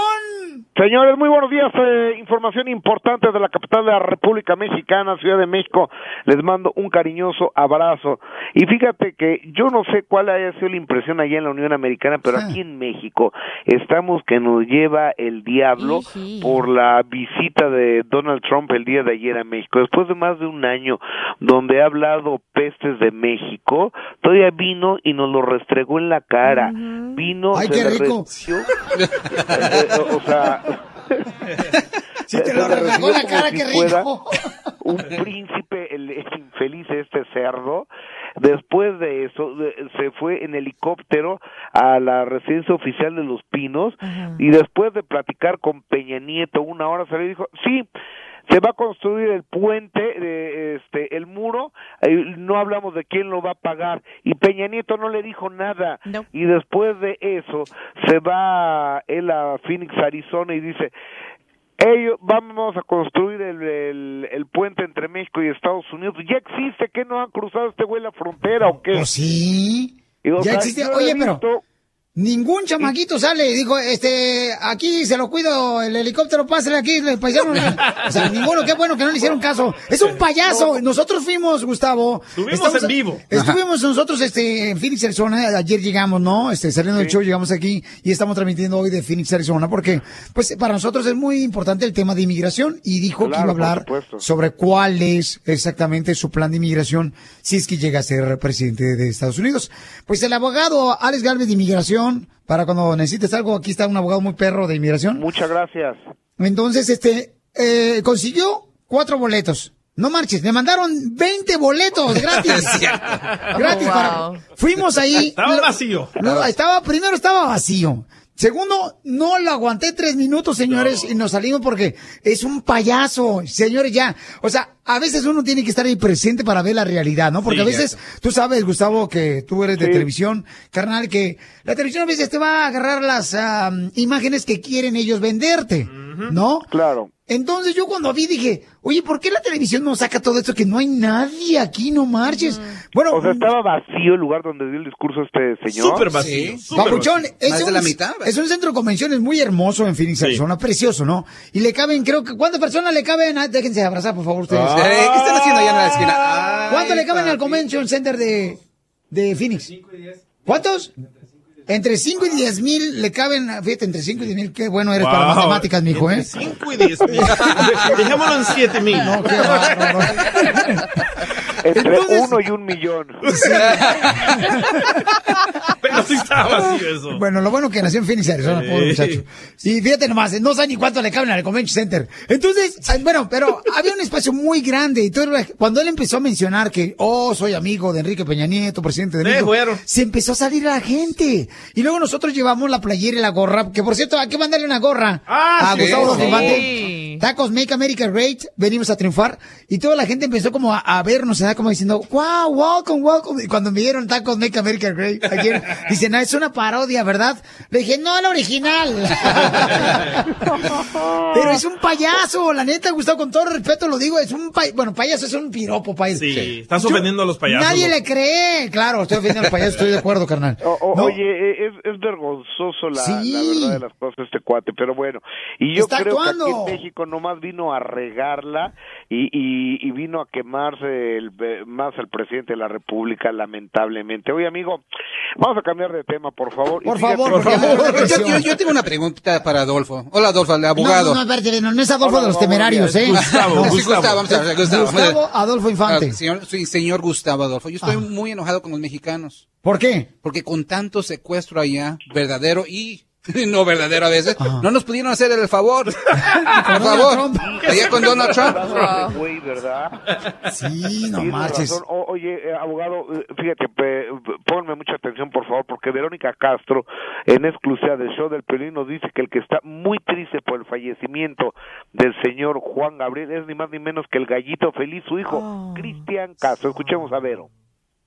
Señores, muy buenos días. Eh, información importante de la capital de la República Mexicana, Ciudad de México. Les mando un cariñoso abrazo. Y fíjate que yo no sé cuál haya sido la impresión allá en la Unión Americana, pero aquí en México estamos que nos lleva el diablo por la visita de Donald Trump el día de ayer a México. Después de más de un año donde ha hablado pestes de México, todavía vino y nos lo restregó en la cara. Vino, Ay, se qué rico. eh, o sea, Si te lo reflejó en la cara, si rico. un príncipe, el, el infeliz este cerdo. Después de eso, de- se fue en helicóptero a la residencia oficial de Los Pinos y después de platicar con Peña Nieto una hora salió y dijo, sí, se va a construir el puente, eh, este, el muro, eh, no hablamos de quién lo va a pagar y Peña Nieto no le dijo nada y después de eso se va él a Phoenix, Arizona y dice, ellos vamos a construir el, el, el puente entre México y Estados Unidos. Ya existe, ¿qué no han cruzado este güey la frontera o qué? Pues sí. Y, o Ya sea, existe. Oye, pero visto- ningún chamaquito sale y dijo, este, aquí se lo cuido, el helicóptero, pásale aquí, el paisano. O sea, ninguno, qué bueno que no le hicieron caso. Es un payaso. Nosotros fuimos, Gustavo. Estuvimos en vivo. Estuvimos nosotros, este, en Phoenix, Arizona. Ayer llegamos, ¿no? Este, saliendo del show, llegamos aquí y estamos transmitiendo hoy de Phoenix, Arizona, porque, pues, para nosotros es muy importante el tema de inmigración y dijo que iba a hablar sobre cuál es exactamente su plan de inmigración si es que llega a ser presidente de Estados Unidos. Pues el abogado Alex Galvez de Inmigración, para cuando necesites algo, aquí está un abogado muy perro de inmigración. Muchas gracias. Entonces, este, eh, consiguió cuatro boletos. No marches, me mandaron 20 boletos gratis. gratis para- Fuimos ahí. Estaba Lo- vacío. estaba, primero estaba vacío. Segundo, no lo aguanté tres minutos, señores, y nos salimos porque es un payaso, señores, ya. O sea, a veces uno tiene que estar ahí presente para ver la realidad, ¿no? Porque Sí, a veces, tú sabes, Gustavo, que tú eres de Sí. televisión, carnal, que la televisión a veces te va a agarrar las ah, imágenes que quieren ellos venderte, ¿no? Claro. Entonces yo cuando vi dije, oye, ¿por qué la televisión no saca todo esto que no hay nadie aquí, no marches? Bueno, O sea, estaba vacío el lugar donde dio el discurso este señor. Súper vacío. súper Papuchón, vacío. es un, es un centro de convenciones muy hermoso en Phoenix, Arizona, precioso, ¿no? Y le caben, creo que, ¿cuántas personas le caben? Ah, déjense abrazar, por favor, ustedes. ¿Qué están haciendo allá en la esquina? Ay, ¿Cuánto le caben al. Convention Center de, de Phoenix? ¿Cuántos? Entre 5 y 10 mil le caben, fíjate, entre 5 y 10 mil, qué bueno eres para Wow. matemáticas, mijo, ¿eh? 5 y 10 mil. Dejémoslo en 7 mil. No, qué bárbaro. Entre uno y un millón. Pero sí estaba vacío eso. Bueno, lo bueno que nació en Phoenix, Arizona, Sí. pobre muchacho. Sí, fíjate nomás, no sé ni cuánto le caben al Convention Center. Entonces, bueno, pero había un espacio muy grande y todo, cuando él empezó a mencionar que, oh, soy amigo de Enrique Peña Nieto, presidente de Sí, México, güero. se empezó a salir la gente. Y luego nosotros llevamos la playera y la gorra, que por cierto, hay que mandarle una gorra Ah, a sí, Gustavo Adolfo sí. Tacos Make America Great, venimos a triunfar. Y toda la gente empezó como a, a vernos, ¿verdad? como diciendo, wow, welcome, welcome. Y cuando me dieron Tacos Make America Great ayer, dicen, ah, es una parodia, ¿verdad? Le dije, no, la original. Pero es un payaso, la neta, Gustavo, con todo respeto lo digo, es un pay- bueno, payaso es un piropo, payaso. Sí, estás ofendiendo a los payasos. Nadie le cree, claro, estoy ofendiendo a los payasos, estoy de acuerdo, carnal. O- o- No. Oye, eh, es, es vergonzoso la, Sí. la verdad de las cosas este cuate, pero bueno. Y yo Está creo que actuando. aquí en México nomás vino a regarla y, y, y vino a quemarse el, más al presidente de la República, lamentablemente. Oye, amigo, vamos a cambiar de tema, por favor. Por favor, me da Yo, yo- yo tengo una preguntita para Adolfo. Hola, Adolfo, el abogado. No, no, no, espérate, no, no es Adolfo Hola, de los temerarios, ¿eh? Gustavo, No, sí, Gustavo, vamos a ver, Gustavo. Gustavo Adolfo Infante. Ah, señor, sí, señor Gustavo Adolfo, yo estoy muy enojado con los mexicanos. ¿Por qué? Porque con tanto secuestro allá, verdadero y no verdadero a veces, no nos pudieron hacer el favor. Por favor. Allá con Donald Trump. Güey, ¿verdad? Sí, no Tienes marches. razón. O- oye, eh, abogado, eh, fíjate, pe- ponme mucha atención, por favor, porque Verónica Castro, en exclusiva del show del Pelín, nos dice que el que está muy triste por el fallecimiento del señor Juan Gabriel es ni más ni menos que el gallito feliz, su hijo, Cristian Castro. Escuchemos a Vero.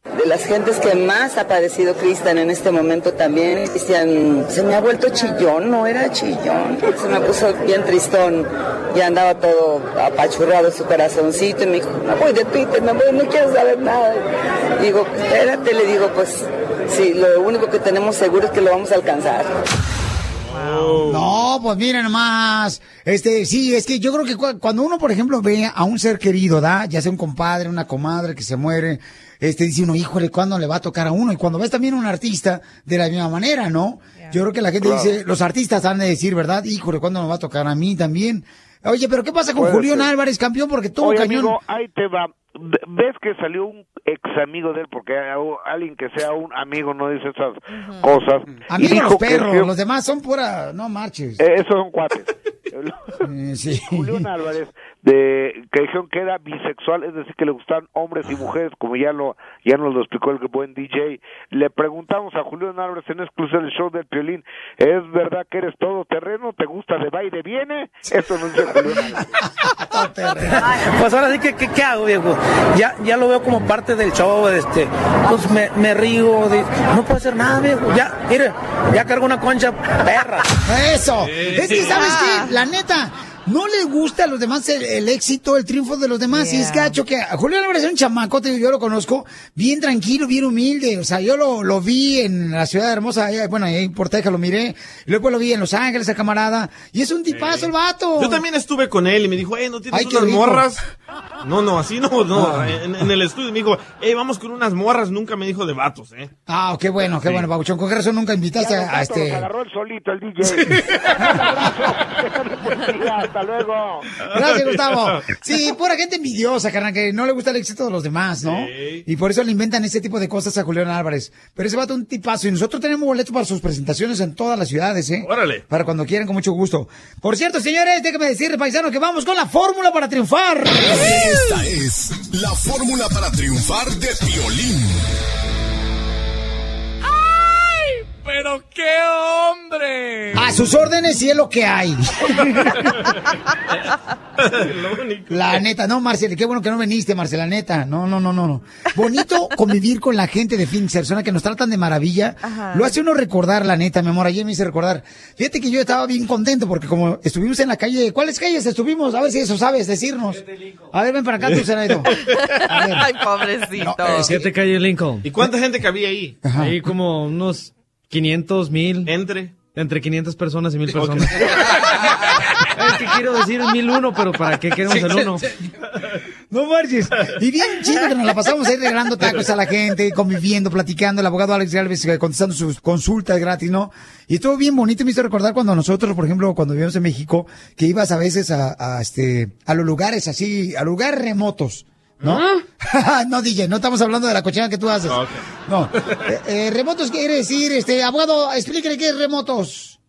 De las gentes que más ha padecido Cristian en este momento también, Cristian se me ha vuelto chillón, no era chillón, se me puso bien tristón, ya andaba todo apachurrado su corazoncito y me dijo, me voy de Twitter, me voy, no quiero saber nada. Digo, espérate, le digo, pues sí, lo único que tenemos seguro es que lo vamos a alcanzar. No, pues mira nomás. Este, sí, es que yo creo que cu- cuando uno, por ejemplo, ve a un ser querido, ¿da? Ya sea un compadre, una comadre que se muere, este, dice uno, híjole, ¿cuándo le va a tocar a uno? Y cuando ves también a un artista, de la misma manera, ¿no? Yo creo que la gente Claro. dice, los artistas han de decir, ¿verdad? Híjole, ¿cuándo me va a tocar a mí también? Oye, pero ¿qué pasa con Puede Julián ser. Álvarez, campeón? Porque tuvo Oye, cañón. amigo, ahí te va. ¿Ves que salió un ex amigo de él? Porque alguien que sea un amigo no dice esas cosas. Y Amigos dijo los que perros, el- los demás son pura, no marches. Eh, esos son cuates. Eh, sí. Julián Álvarez, de, que dijeron que era bisexual, es decir, que le gustaban hombres y mujeres, como ya lo ya nos lo explicó el buen DJ. Le preguntamos a Julián Álvarez en exclusiva del show del Piolín, ¿es verdad que eres todo terreno? ¿Te gusta de baile viene? Eso no dice Julián Álvarez. Pues ahora sí que, ¿qué, qué hago, viejo? Ya, ya lo veo como parte del show, este, pues me, me río, de- no puedo hacer nada, viejo. Ya, mire, ya cargo una concha perra. Eso. Es que, ¿sabes qué? La neta, no le gusta a los demás el, el éxito, el triunfo de los demás. Y es gacho que a Julián Álvarez es un chamaco, te digo, yo lo conozco, bien tranquilo, bien humilde. O sea, yo lo, lo vi en la ciudad hermosa, allá, bueno, ahí por Texas lo miré. Luego lo vi en Los Ángeles, a camarada. Y es un tipazo el vato. Yo también estuve con él y me dijo, eh, ¿no tienes Ay, unas morras? No, no, así no, no. Ah. En, en el estudio me dijo, eh, vamos con unas morras. Nunca me dijo de vatos, eh. Ah, qué bueno, qué bueno, Pabuchón. Con razón nunca invitaste Ya, a, Los este... agarró el solito el DJ. Hasta luego. Gracias, Gustavo. Sí, pura gente envidiosa, carnal, que no le gusta el éxito de los demás, ¿no? Y por eso le inventan ese tipo de cosas a Julián Álvarez. Pero ese vato es un tipazo. Y nosotros tenemos boletos para sus presentaciones en todas las ciudades, ¿eh? Órale. Para cuando quieran, con mucho gusto. Por cierto, señores, déjenme decirles, paisanos, que vamos con la fórmula para triunfar. Esta es la fórmula para triunfar de Piolín. ¡Pero qué hombre! A sus órdenes y es lo que hay. Lo único. La neta, no, Marcela, qué bueno que no viniste, Marcela, neta. No, no, no, no, no. Bonito convivir con la gente de Phoenix, persona que nos tratan de maravilla. Ajá. Lo hace uno recordar, la neta, mi amor. Ayer me hice recordar. Fíjate que yo estaba bien contento porque como estuvimos en la calle, ¿cuáles calles estuvimos? A ver si eso sabes decirnos. A ver, ven para acá tú, Zenaida. Ay, pobrecito. Siete calle Lincoln. ¿Y cuánta gente cabía ahí? Ahí como unos 500 mil. ¿Entre? Entre 500 personas y mil personas. Es que quiero decir el 1001, pero ¿para qué queremos el 1? No marches. Y bien chido que nos la pasamos ahí regalando tacos a la gente, conviviendo, platicando. El abogado Alex Galvez eh, contestando sus consultas gratis, ¿no? Y estuvo bien bonito. Me hizo recordar cuando nosotros, por ejemplo, cuando vivíamos en México, que ibas a veces a, a, este, a los lugares así, a lugares remotos. ¿No? no, DJ, no estamos hablando de la cochina que tú haces. No. Eh, eh, remotos quiere decir, este, abogado, explíquele qué es remotos.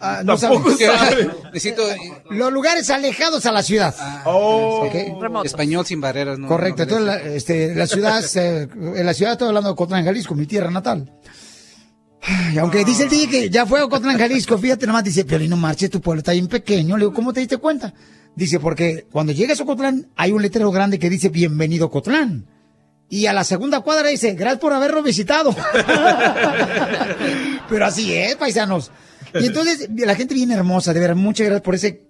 Ah, no Tampoco sabe. Necesito Los lugares alejados a la ciudad. Oh. Ok. español sin barreras. No, Correcto. no, Entonces, la, este, la ciudad, eh, en la ciudad estoy hablando de Cotlán, Jalisco, mi tierra natal. Ay, aunque dice el DJ que ya fue a Cotlán, Jalisco, fíjate nomás, dice, pero no marches, tu pueblo está bien pequeño. Le digo, ¿cómo te diste cuenta? Dice, porque cuando llegas a Cotlán, hay un letrero grande que dice, bienvenido Cotlán. Y a la segunda cuadra dice, gracias por habernos visitado. Pero así es, paisanos. Y entonces, la gente bien hermosa, de verdad, muchas gracias por ese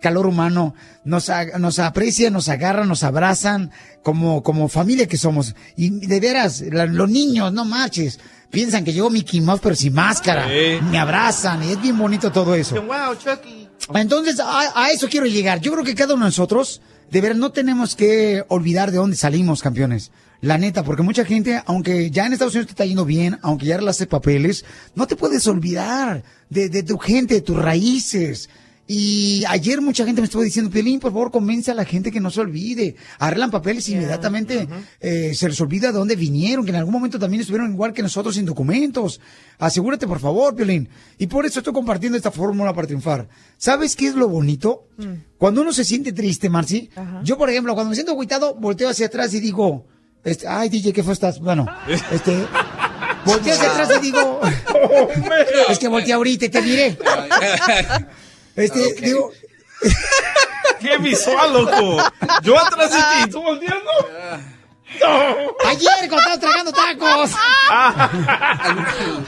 calor humano. Nos, nos aprecian, nos agarran, nos abrazan como, como familia que somos. Y de veras, la- los niños, no marches. Piensan que llegó Mickey Mouse, pero sin máscara. Sí. Me abrazan y es bien bonito todo eso. Wow, Chucky. Entonces, a, eso quiero llegar. Yo creo que cada uno de nosotros, de verdad, no tenemos que olvidar de dónde salimos, campeones. La neta, porque mucha gente, aunque ya en Estados Unidos te está yendo bien, aunque ya arreglaste papeles, no te puedes olvidar de tu gente, de tus raíces. Y ayer mucha gente me estuvo diciendo, Pelín, por favor, convence a la gente que no se olvide. Arreglan papeles y inmediatamente eh, se les olvida de dónde vinieron, que en algún momento también estuvieron igual que nosotros sin documentos. Asegúrate, por favor, Piolín. Y por eso estoy compartiendo esta fórmula para triunfar. ¿Sabes qué es lo bonito? Cuando uno se siente triste, Marci, yo, por ejemplo, cuando me siento agüitado, volteo hacia atrás y digo, este, ay, DJ, ¿qué fue estás? Bueno, este, volteo hacia atrás y digo, es que volteé ahorita y te miré. Este, digo, ¡Qué visual, loco! Yo atrás de ti, ¿tú volteando? ayer cuando estabas tragando tacos.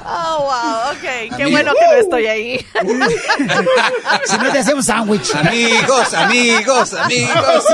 Oh, wow, ok. Qué bueno que no estoy ahí. si no te hacemos sándwich. Amigos, amigos, amigos.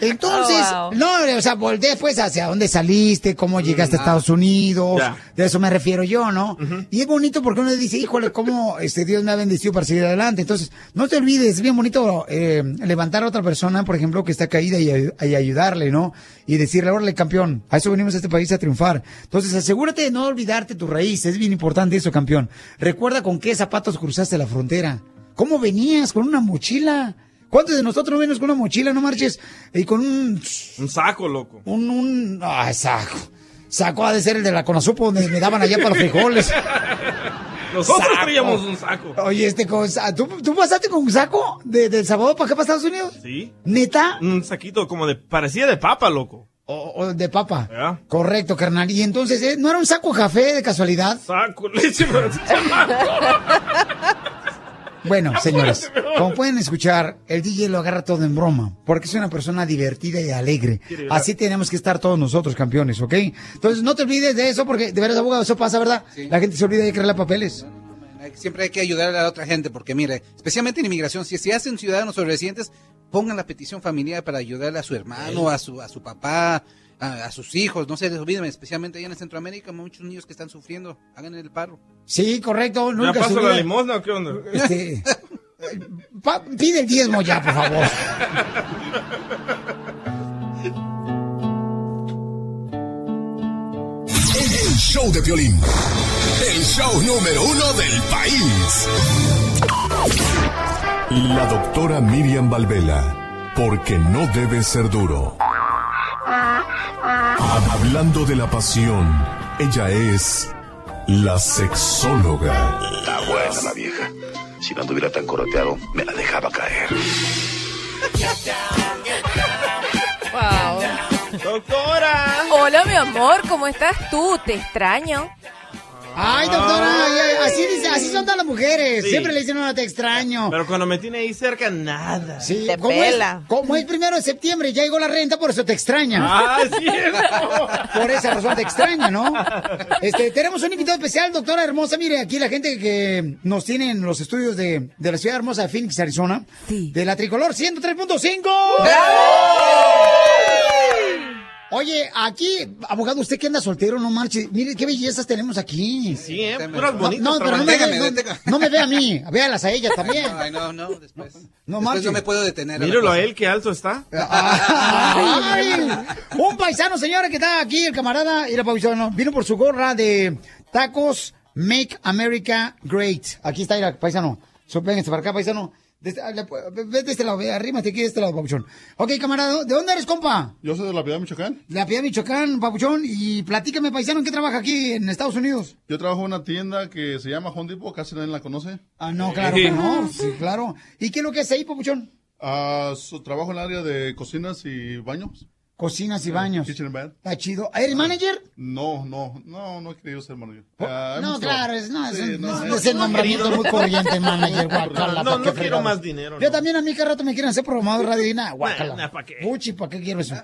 Entonces, Oh, wow. no, o sea, volteé pues hacia dónde saliste, cómo llegaste a Estados Unidos, de eso me refiero yo, ¿no? Y es bonito porque uno dice, híjole, cómo este Dios me ha bendecido para seguir adelante. Entonces, no te olvides, es bien bonito eh, levantar a otra persona, por ejemplo, que está caída y, y ayudarle, ¿no? Y decirle, órale, campeón, a eso venimos a este país a triunfar. Entonces, asegúrate de no olvidarte tu raíz, es bien importante eso, campeón. Recuerda con qué zapatos cruzaste la frontera. ¿Cómo venías? ¿Con una mochila? ¿Cuántos de nosotros no venimos con una mochila, no marches? Y con un... Un saco, loco. Un... un ah, saco. Saco ha de ser el de la Conazupo donde me daban allá para los frijoles. Nosotros traíamos un saco. Oye, este cosa... ¿Tú, tú pasaste con un saco de, de El Salvador para acá, para Estados Unidos? ¿Sí? ¿Neta? Un saquito como de... Parecía de papa, loco. O, o de papa. ¿Ya? Correcto, carnal. Y entonces, ¿eh? ¿no era un saco café de casualidad? Saco, leche, pero- Bueno, señores, como pueden escuchar, el DJ lo agarra todo en broma, porque es una persona divertida y alegre. Así tenemos que estar todos nosotros, campeones, ¿ok? Entonces, no te olvides de eso, porque de veras, abogado, eso pasa, ¿verdad? La gente se olvida de crearle papeles. Siempre hay que ayudar a la otra gente, porque mire, especialmente en inmigración, si se hacen ciudadanos o residentes, pongan la petición familiar para ayudarle a su hermano, a su, a su papá, a, a sus hijos, no se les olviden, especialmente allá en Centroamérica, muchos niños que están sufriendo, hagan el paro. Sí, correcto. ¿Me Nunca paso su la limosna o qué onda? Este, pa- pide el diezmo ya, por favor. El show de violín. El show número uno del país. La doctora Miriam Valvela. Porque no debe ser duro. Hablando de la pasión, ella es la sexóloga. Está buena la vieja. Si no anduviera tan coroteado, me la dejaba caer. Wow. ¡Doctora! Hola, mi amor, ¿cómo estás tú? Te extraño. Ay, doctora, ay, así, dice- así son todas las mujeres. Sí. Siempre le dicen, no, te extraño. Pero cuando me tiene ahí cerca, nada. Sí, Te como pela. es, como es primero de septiembre, ya llegó la renta, por eso te extraña. ¡Ah, es cierto! Por esa razón te extraña, ¿no? Este, tenemos un invitado especial, doctora hermosa. Mire, aquí la gente que nos tiene en los estudios de, de la ciudad hermosa de Phoenix, Arizona. De la tricolor 103.5. Oye, aquí, abogado, usted que anda soltero, no marche. Mire qué bellezas tenemos aquí. Sí, ¿eh? Puras bonitas. No, pero no me, Déjame, ve, no, déjame. no me ve a mí, véalas a ella también. Ay, no, no, después. No después marche. no me puedo detener. Míralo la a cosa. él, qué alto está. Ay, un paisano, señora, que está aquí, el camarada, y el paisano, vino por su gorra de tacos Make America Great. Aquí está, mira, paisano. Vénganse para acá, paisano. De le- Vete de este lado, ve, arrímate aquí de este lado, papuchón. Ok, camarada, ¿de dónde eres, compa? Yo soy de La Piedad, Michoacán. De la Piedad, Michoacán, papuchón. Y platícame, paisano, ¿en qué trabaja aquí en Estados Unidos? Yo trabajo en una tienda que se llama Home Depot, casi nadie la conoce. Ah, no, claro que no. Sí, claro. ¿Y qué es lo que hace ahí, papuchón? Ah, su trabajo en el área de cocinas y baños. Cocinas y baños. Kitchen and. Está chido. ¿Eres manager? No, no, no, no he querido ser manager. Ah, No, claro, es, no, es, Sí, un- no, es- no, ese no, nombramiento muy corriente, manager, No, guacala. No, ¿pa' no qué quiero más dinero. Yo también a mí cada rato me quieren hacer programador radio y nada, guacala. Nah, nah, ¿pa' qué? Puchi, ¿para qué quiero eso?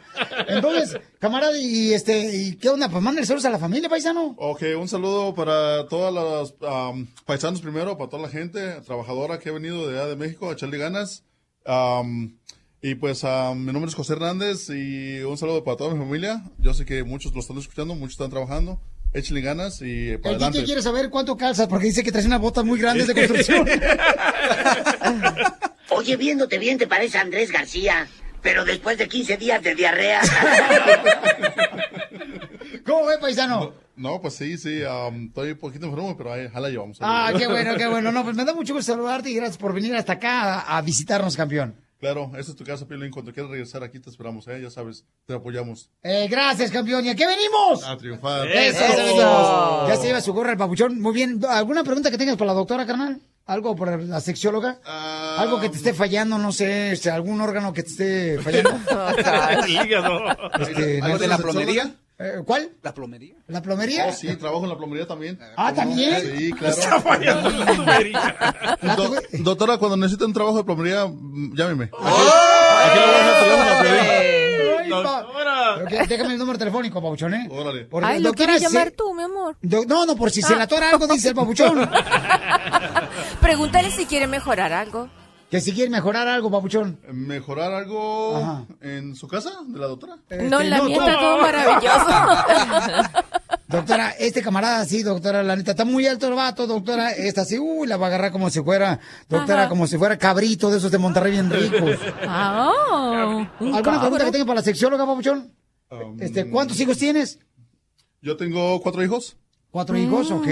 Entonces, camarada, y este, ¿y qué onda? Pues mándale saludos a la familia, paisano. Ok, un saludo para todos los am, paisanos primero, para toda la gente trabajadora que ha venido de allá de México a echarle ganas. Am, y pues am, mi nombre es José Hernández y un saludo para toda mi familia. Yo sé que muchos lo están escuchando, muchos están trabajando. Échenle ganas y para El adelante. Quiere saber cuánto calzas, porque dice que traes unas botas muy grandes de construcción. Oye, viéndote bien te parece Andrés García, pero después de 15 días de diarrea. ¿Cómo ve, paisano? No, pues sí, sí, am, estoy un poquito enfermo, pero ahí, ojalá llevamos. Ah, qué bueno, qué bueno. No, pues me da mucho gusto saludarte y gracias por venir hasta acá a, a visitarnos, campeón. Claro, esta es tu casa, Piolín. Cuando quieras regresar aquí te esperamos, ¿eh? Ya sabes, te apoyamos. Eh, gracias, campeón. ¿Y a qué venimos? A triunfar. Eso, eso venimos. Ya se lleva su gorra el papuchón. Muy bien. ¿Alguna pregunta que tengas para la doctora, carnal? ¿Algo por la sexióloga? Ah, ¿Algo que te esté fallando? No sé, este, algún órgano que te esté fallando. El hígado. Este, ¿Algo no de la plomería? Eh, ¿Cuál? ¿La plomería? ¿La plomería? Oh, sí, trabajo en la plomería también. Ah, ¿también? Sí, claro. Está fallando la plomería. Do- doctora, cuando necesite un trabajo de plomería, mm, llámeme. Aquí, ¡Oh! aquí le voy a dejar el teléfono. Ay, Doctora. Pero que- déjame el número telefónico, papuchón, ¿eh? Órale. Porque, Ay, ¿lo doctora, quieres llamar sí- tú, mi amor? Do- no, no, por si se Ah. le atora algo, dice el papuchón. Pregúntale si quiere mejorar algo. Que si quiere mejorar algo, papuchón. ¿Mejorar algo Ajá. en su casa de la doctora? No, Este, la mía está todo maravilloso. Doctora, este camarada, sí, doctora, la neta, está muy alto el vato, doctora, esta sí, uy, la va a agarrar como si fuera, doctora, Ajá. como si fuera cabrito de esos de Monterrey bien ricos. Ah, un ¿Alguna pregunta que tenga para la sexióloga, papuchón? Um, Este, ¿cuántos hijos tienes? Yo tengo cuatro hijos. Cuatro hijos, ok.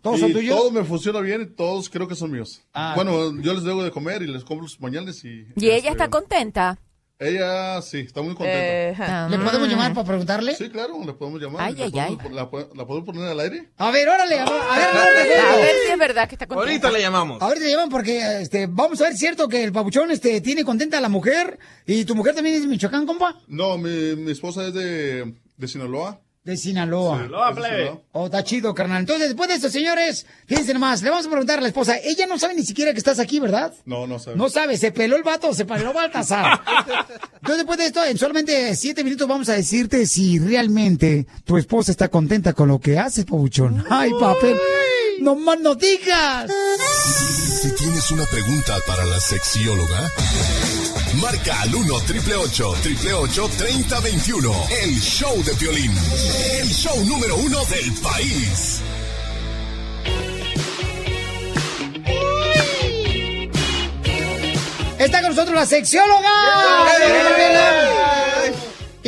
¿Todos y son tuyos? Todos me funcionan bien y todos creo que son míos. Ah, bueno, yo les debo de comer y les compro sus pañales y... Y ella está contenta. Ella sí, está muy contenta. Eh, ¿Le podemos llamar para preguntarle? Sí, claro, le podemos llamar. Ay, ¿La ay, podemos- La, po- la podemos poner al aire? A ver, órale, a a ver, A ver si es verdad que está contenta. Ahorita le llamamos. Ahorita te llaman porque este, vamos a ver, cierto que el papuchón este, tiene contenta a la mujer y tu mujer también es de Michoacán, compa. No, mi, mi esposa es de, de Sinaloa. De Sinaloa. Sinaloa, plebe. Oh, está chido, carnal. Entonces, después de esto, señores, fíjense nomás, le vamos a preguntar a la esposa. Ella no sabe ni siquiera que estás aquí, ¿verdad? No, no sabe. No sabe, se peló el vato, se peló Baltasar. Entonces, después de esto, en solamente siete minutos vamos a decirte si realmente tu esposa está contenta con lo que haces, pabuchón. Ay, papel. No más no digas. Si tienes una pregunta para la sexióloga, marca al 1 triple 888 3021. El show de violín. El show número uno del país. Está con nosotros la sexióloga.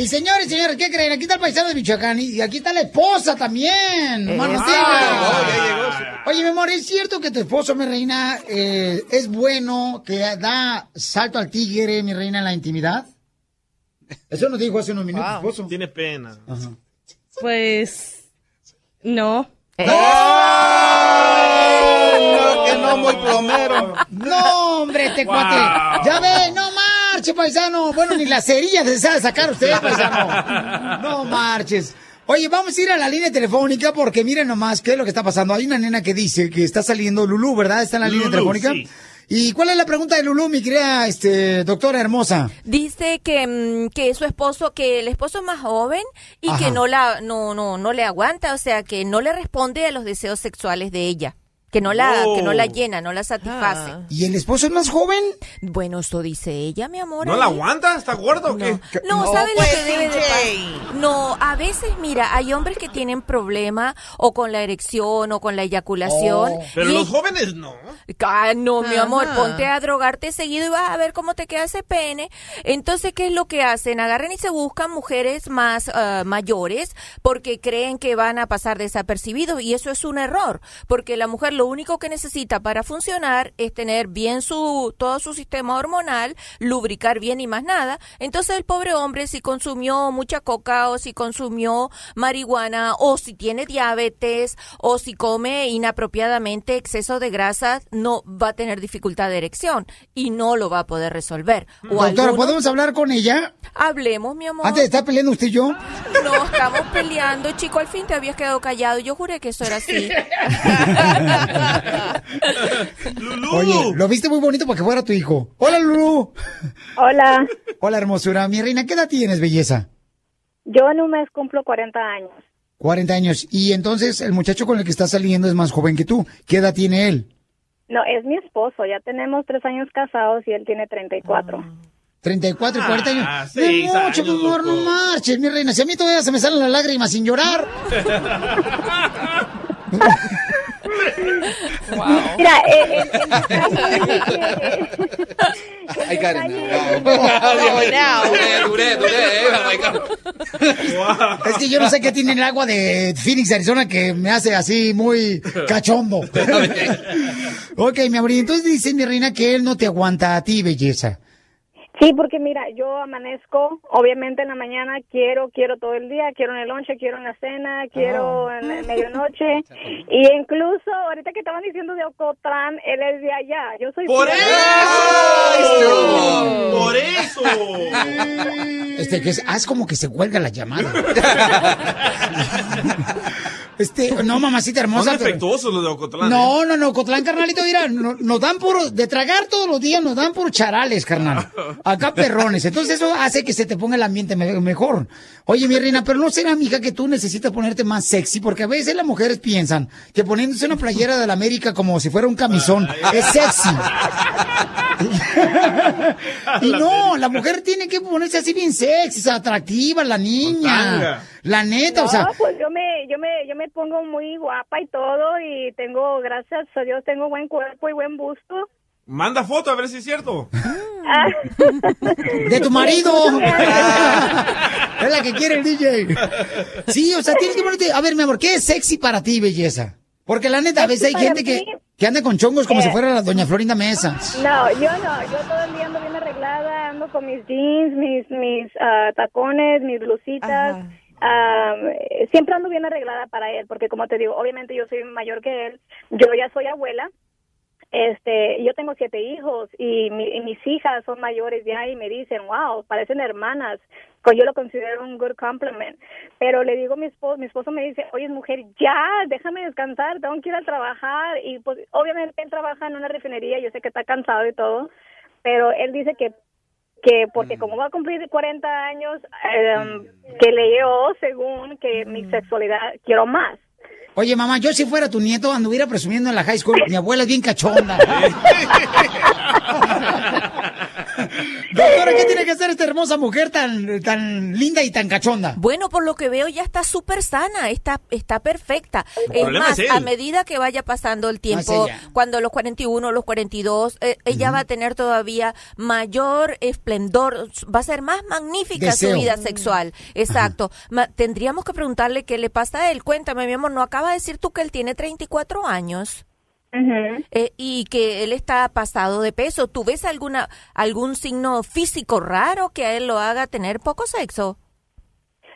Y señores, señores, ¿qué creen? Aquí está el paisano de Michoacán y aquí está la esposa también. No más no Eso. digas. Oye, mi amor, ¿es cierto que tu esposo, mi reina, eh, es bueno, que da salto al tigre, mi reina, en la intimidad? Eso nos dijo hace unos minutos, tu esposo. Tiene pena. Pues no. No, que no, muy plomero. No, hombre, este Wow. cuate. Ya ve, no marche, paisano. Bueno, ni las cerillas se sabe sacar usted, paisano. No marches. Oye, vamos a ir a la línea telefónica porque miren nomás qué es lo que está pasando. Hay una nena que dice que está saliendo Lulú, ¿verdad? Está en la línea telefónica. sí. ¿Y cuál es la pregunta de Lulú, mi querida este, doctora hermosa? Dice que, mm, que su esposo, que el esposo es más joven y Ajá. que no la, no, no, no le aguanta, o sea, que no le responde a los deseos sexuales de ella. Que no la Oh. que no la llena, no la satisface. ¿Y el esposo es más joven? Bueno, esto dice ella, mi amor. ¿No la ahí. aguanta? ¿Está gordo o qué? No, No, ¿sabes pues, lo que debe de DJ. pasar? No, a veces, mira, hay hombres que tienen problema o con la erección o con la eyaculación. Oh. Pero y los jóvenes no. Ah, no, mi amor, ponte a drogarte seguido y vas a ver cómo te queda ese pene. Entonces, ¿qué es lo que hacen? Agarran y se buscan mujeres más ah, mayores porque creen que van a pasar desapercibidos y eso es un error, porque la mujer lo único que necesita para funcionar es tener bien su todo su sistema hormonal, lubricar bien y más nada. Entonces, el pobre hombre si consumió mucha coca o si consumió marihuana o si tiene diabetes o si come inapropiadamente exceso de grasas, no va a tener dificultad de erección y no lo va a poder resolver. O Doctora, ¿podemos hablar con ella? Hablemos, mi amor. Antes estar peleando usted y yo. No, estamos peleando, chico. Al fin te habías quedado callado. Yo juré que eso era así. Oye, lo viste muy bonito para que fuera tu hijo. Hola, Lulu. Hola, Hola, hermosura. Mi reina, ¿qué edad tienes, belleza? yo en un mes cumplo 40 años. 40 años. Y entonces el muchacho con el que estás saliendo es más joven que tú. ¿Qué edad tiene él? No, es mi esposo, ya tenemos tres años casados y él tiene 34. 34 y 40 años. Ah, no mucho, años, mi amor, no marches, mi reina. Si a mí todavía se me salen las lágrimas sin llorar. Mira, eh, el, que- Ay, Karen. Duré, eh. Es que yo no sé qué tiene el agua de Phoenix, Arizona, que me hace así muy cachondo. ok, mi amor, entonces dice mi reina que él no te aguanta a ti, belleza. Sí, porque mira, yo amanezco, obviamente en la mañana quiero, quiero todo el día, quiero en el lonche, quiero en la cena, quiero en la medianoche, y incluso ahorita que estaban diciendo de Ocotlán, él es de allá, yo soy ¡Por eso! ¡Por eso! Este, que es, haz como que se cuelga la llamada. Este, no, mamacita hermosa. Son pero- defectuosos los de Ocotlán. ¿eh? No, no, no, Cotlán, carnalito, mira, no- nos dan puro, de tragar todos los días, nos dan por charales, carnal. Acá perrones. Entonces eso hace que se te ponga el ambiente me- mejor. Oye, mi reina, pero no será, mija, que tú necesitas ponerte más sexy, porque a veces las mujeres piensan que poniéndose una playera de la América como si fuera un camisón es sexy. y no, la mujer tiene que ponerse así bien sexy, atractiva, la niña. La neta, o sea. No, pues yo me, yo me, yo me pongo muy guapa y todo y tengo, gracias a Dios, tengo buen cuerpo y buen busto. Manda foto a ver si es cierto. De tu marido. es la que quiere el DJ. Sí, o sea, tienes que ponerte. A ver, mi amor, ¿qué es sexy para ti, belleza? Porque la neta, a veces hay gente que, que anda con chongos como Eh. si fuera la doña Florinda Mesa. No, yo no, yo todo el día ando bien arreglada, ando con mis jeans, mis, mis ah, tacones, mis blusitas. eh, siempre ando bien arreglada para él, porque como te digo, obviamente yo soy mayor que él, yo ya soy abuela, este, yo tengo siete hijos y, mi- y mis hijas son mayores ya y me dicen, wow, parecen hermanas. Pues yo lo considero un good compliment. Pero le digo a mi esposo, mi esposo me dice, oye, mujer, ya, déjame descansar, tengo que ir a trabajar. Y pues obviamente él trabaja en una refinería, yo sé que está cansado y todo, pero él dice que que porque como va a cumplir 40 años, eh, que leyó según que mi sexualidad quiero más. Oye, mamá, yo si fuera tu nieto anduviera presumiendo en la high school. Mi abuela es bien cachonda. Doctora, ¿qué tiene que hacer esta hermosa mujer tan, tan linda y tan cachonda? Bueno, por lo que veo ya está súper sana, está, está perfecta. Es más, es él. a medida que vaya pasando el tiempo, cuando los 41, los 42, eh, ella va a tener todavía mayor esplendor, va a ser más magnífica Deseo. su vida sexual. Exacto. Ma- tendríamos que preguntarle qué le pasa a él. Cuéntame, mi amor, ¿no acaba de decir tú que él tiene 34 años? Eh, y que él está pasado de peso. ¿Tú ves alguna algún signo físico raro que a él lo haga tener poco sexo?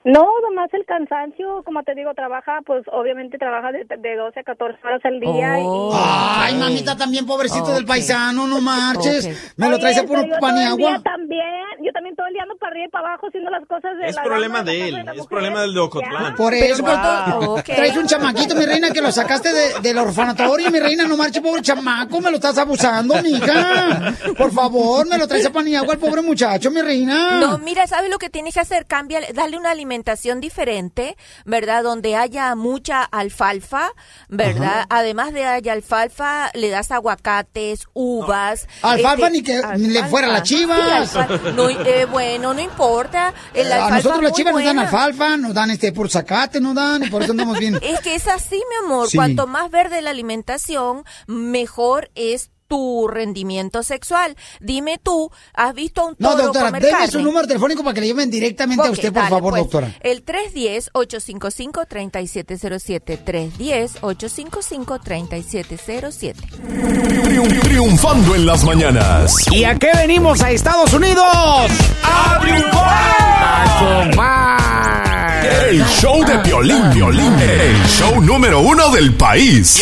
No, nomás el cansancio, como te digo, trabaja, pues obviamente trabaja de, de 12 a 14 horas al día. Oh. y, Ay, mamita, también pobrecito del paisano, no marches. Me lo Oye, traes a puro yo pan y agua. también, yo también todo el día ando para arriba y para abajo haciendo las cosas de Es la problema dama, de él, es mujer. problema del de Ocotlán. Por eso, wow. pero traes un chamaquito, mi reina, que lo sacaste de- del orfanatorio, mi reina, no marche, pobre chamaco, me lo estás abusando, mija. Por favor, me lo traes a Paniagua al pobre muchacho, mi reina. No, mira, ¿sabes lo que tienes que hacer? Cambia, darle una alimentación diferente, ¿verdad? Donde haya mucha alfalfa, ¿verdad? Ajá. Además de haya alfalfa, le das aguacates, uvas. Alfalfa este, ni que ni le fuera a las alfalfa. chivas. Sí, alfalfa. No, eh, bueno, no importa. El a alfalfa nosotros las chivas nos dan alfalfa, nos dan este por zacate, nos dan, y por eso andamos bien. Es que es así, mi amor. Sí. Cuanto más verde la alimentación, mejor es tu rendimiento sexual. Dime tú, ¿has visto a un No, toro doctora, comer deme carne? su número telefónico para que le lleven directamente a usted, por dale, favor, pues, doctora. El 310-855-3707. 310-855-3707. Triun- triunfando en las mañanas. ¿Y a qué venimos a Estados Unidos? ¡A triunfar! El show de violín, violín. El show número uno del país.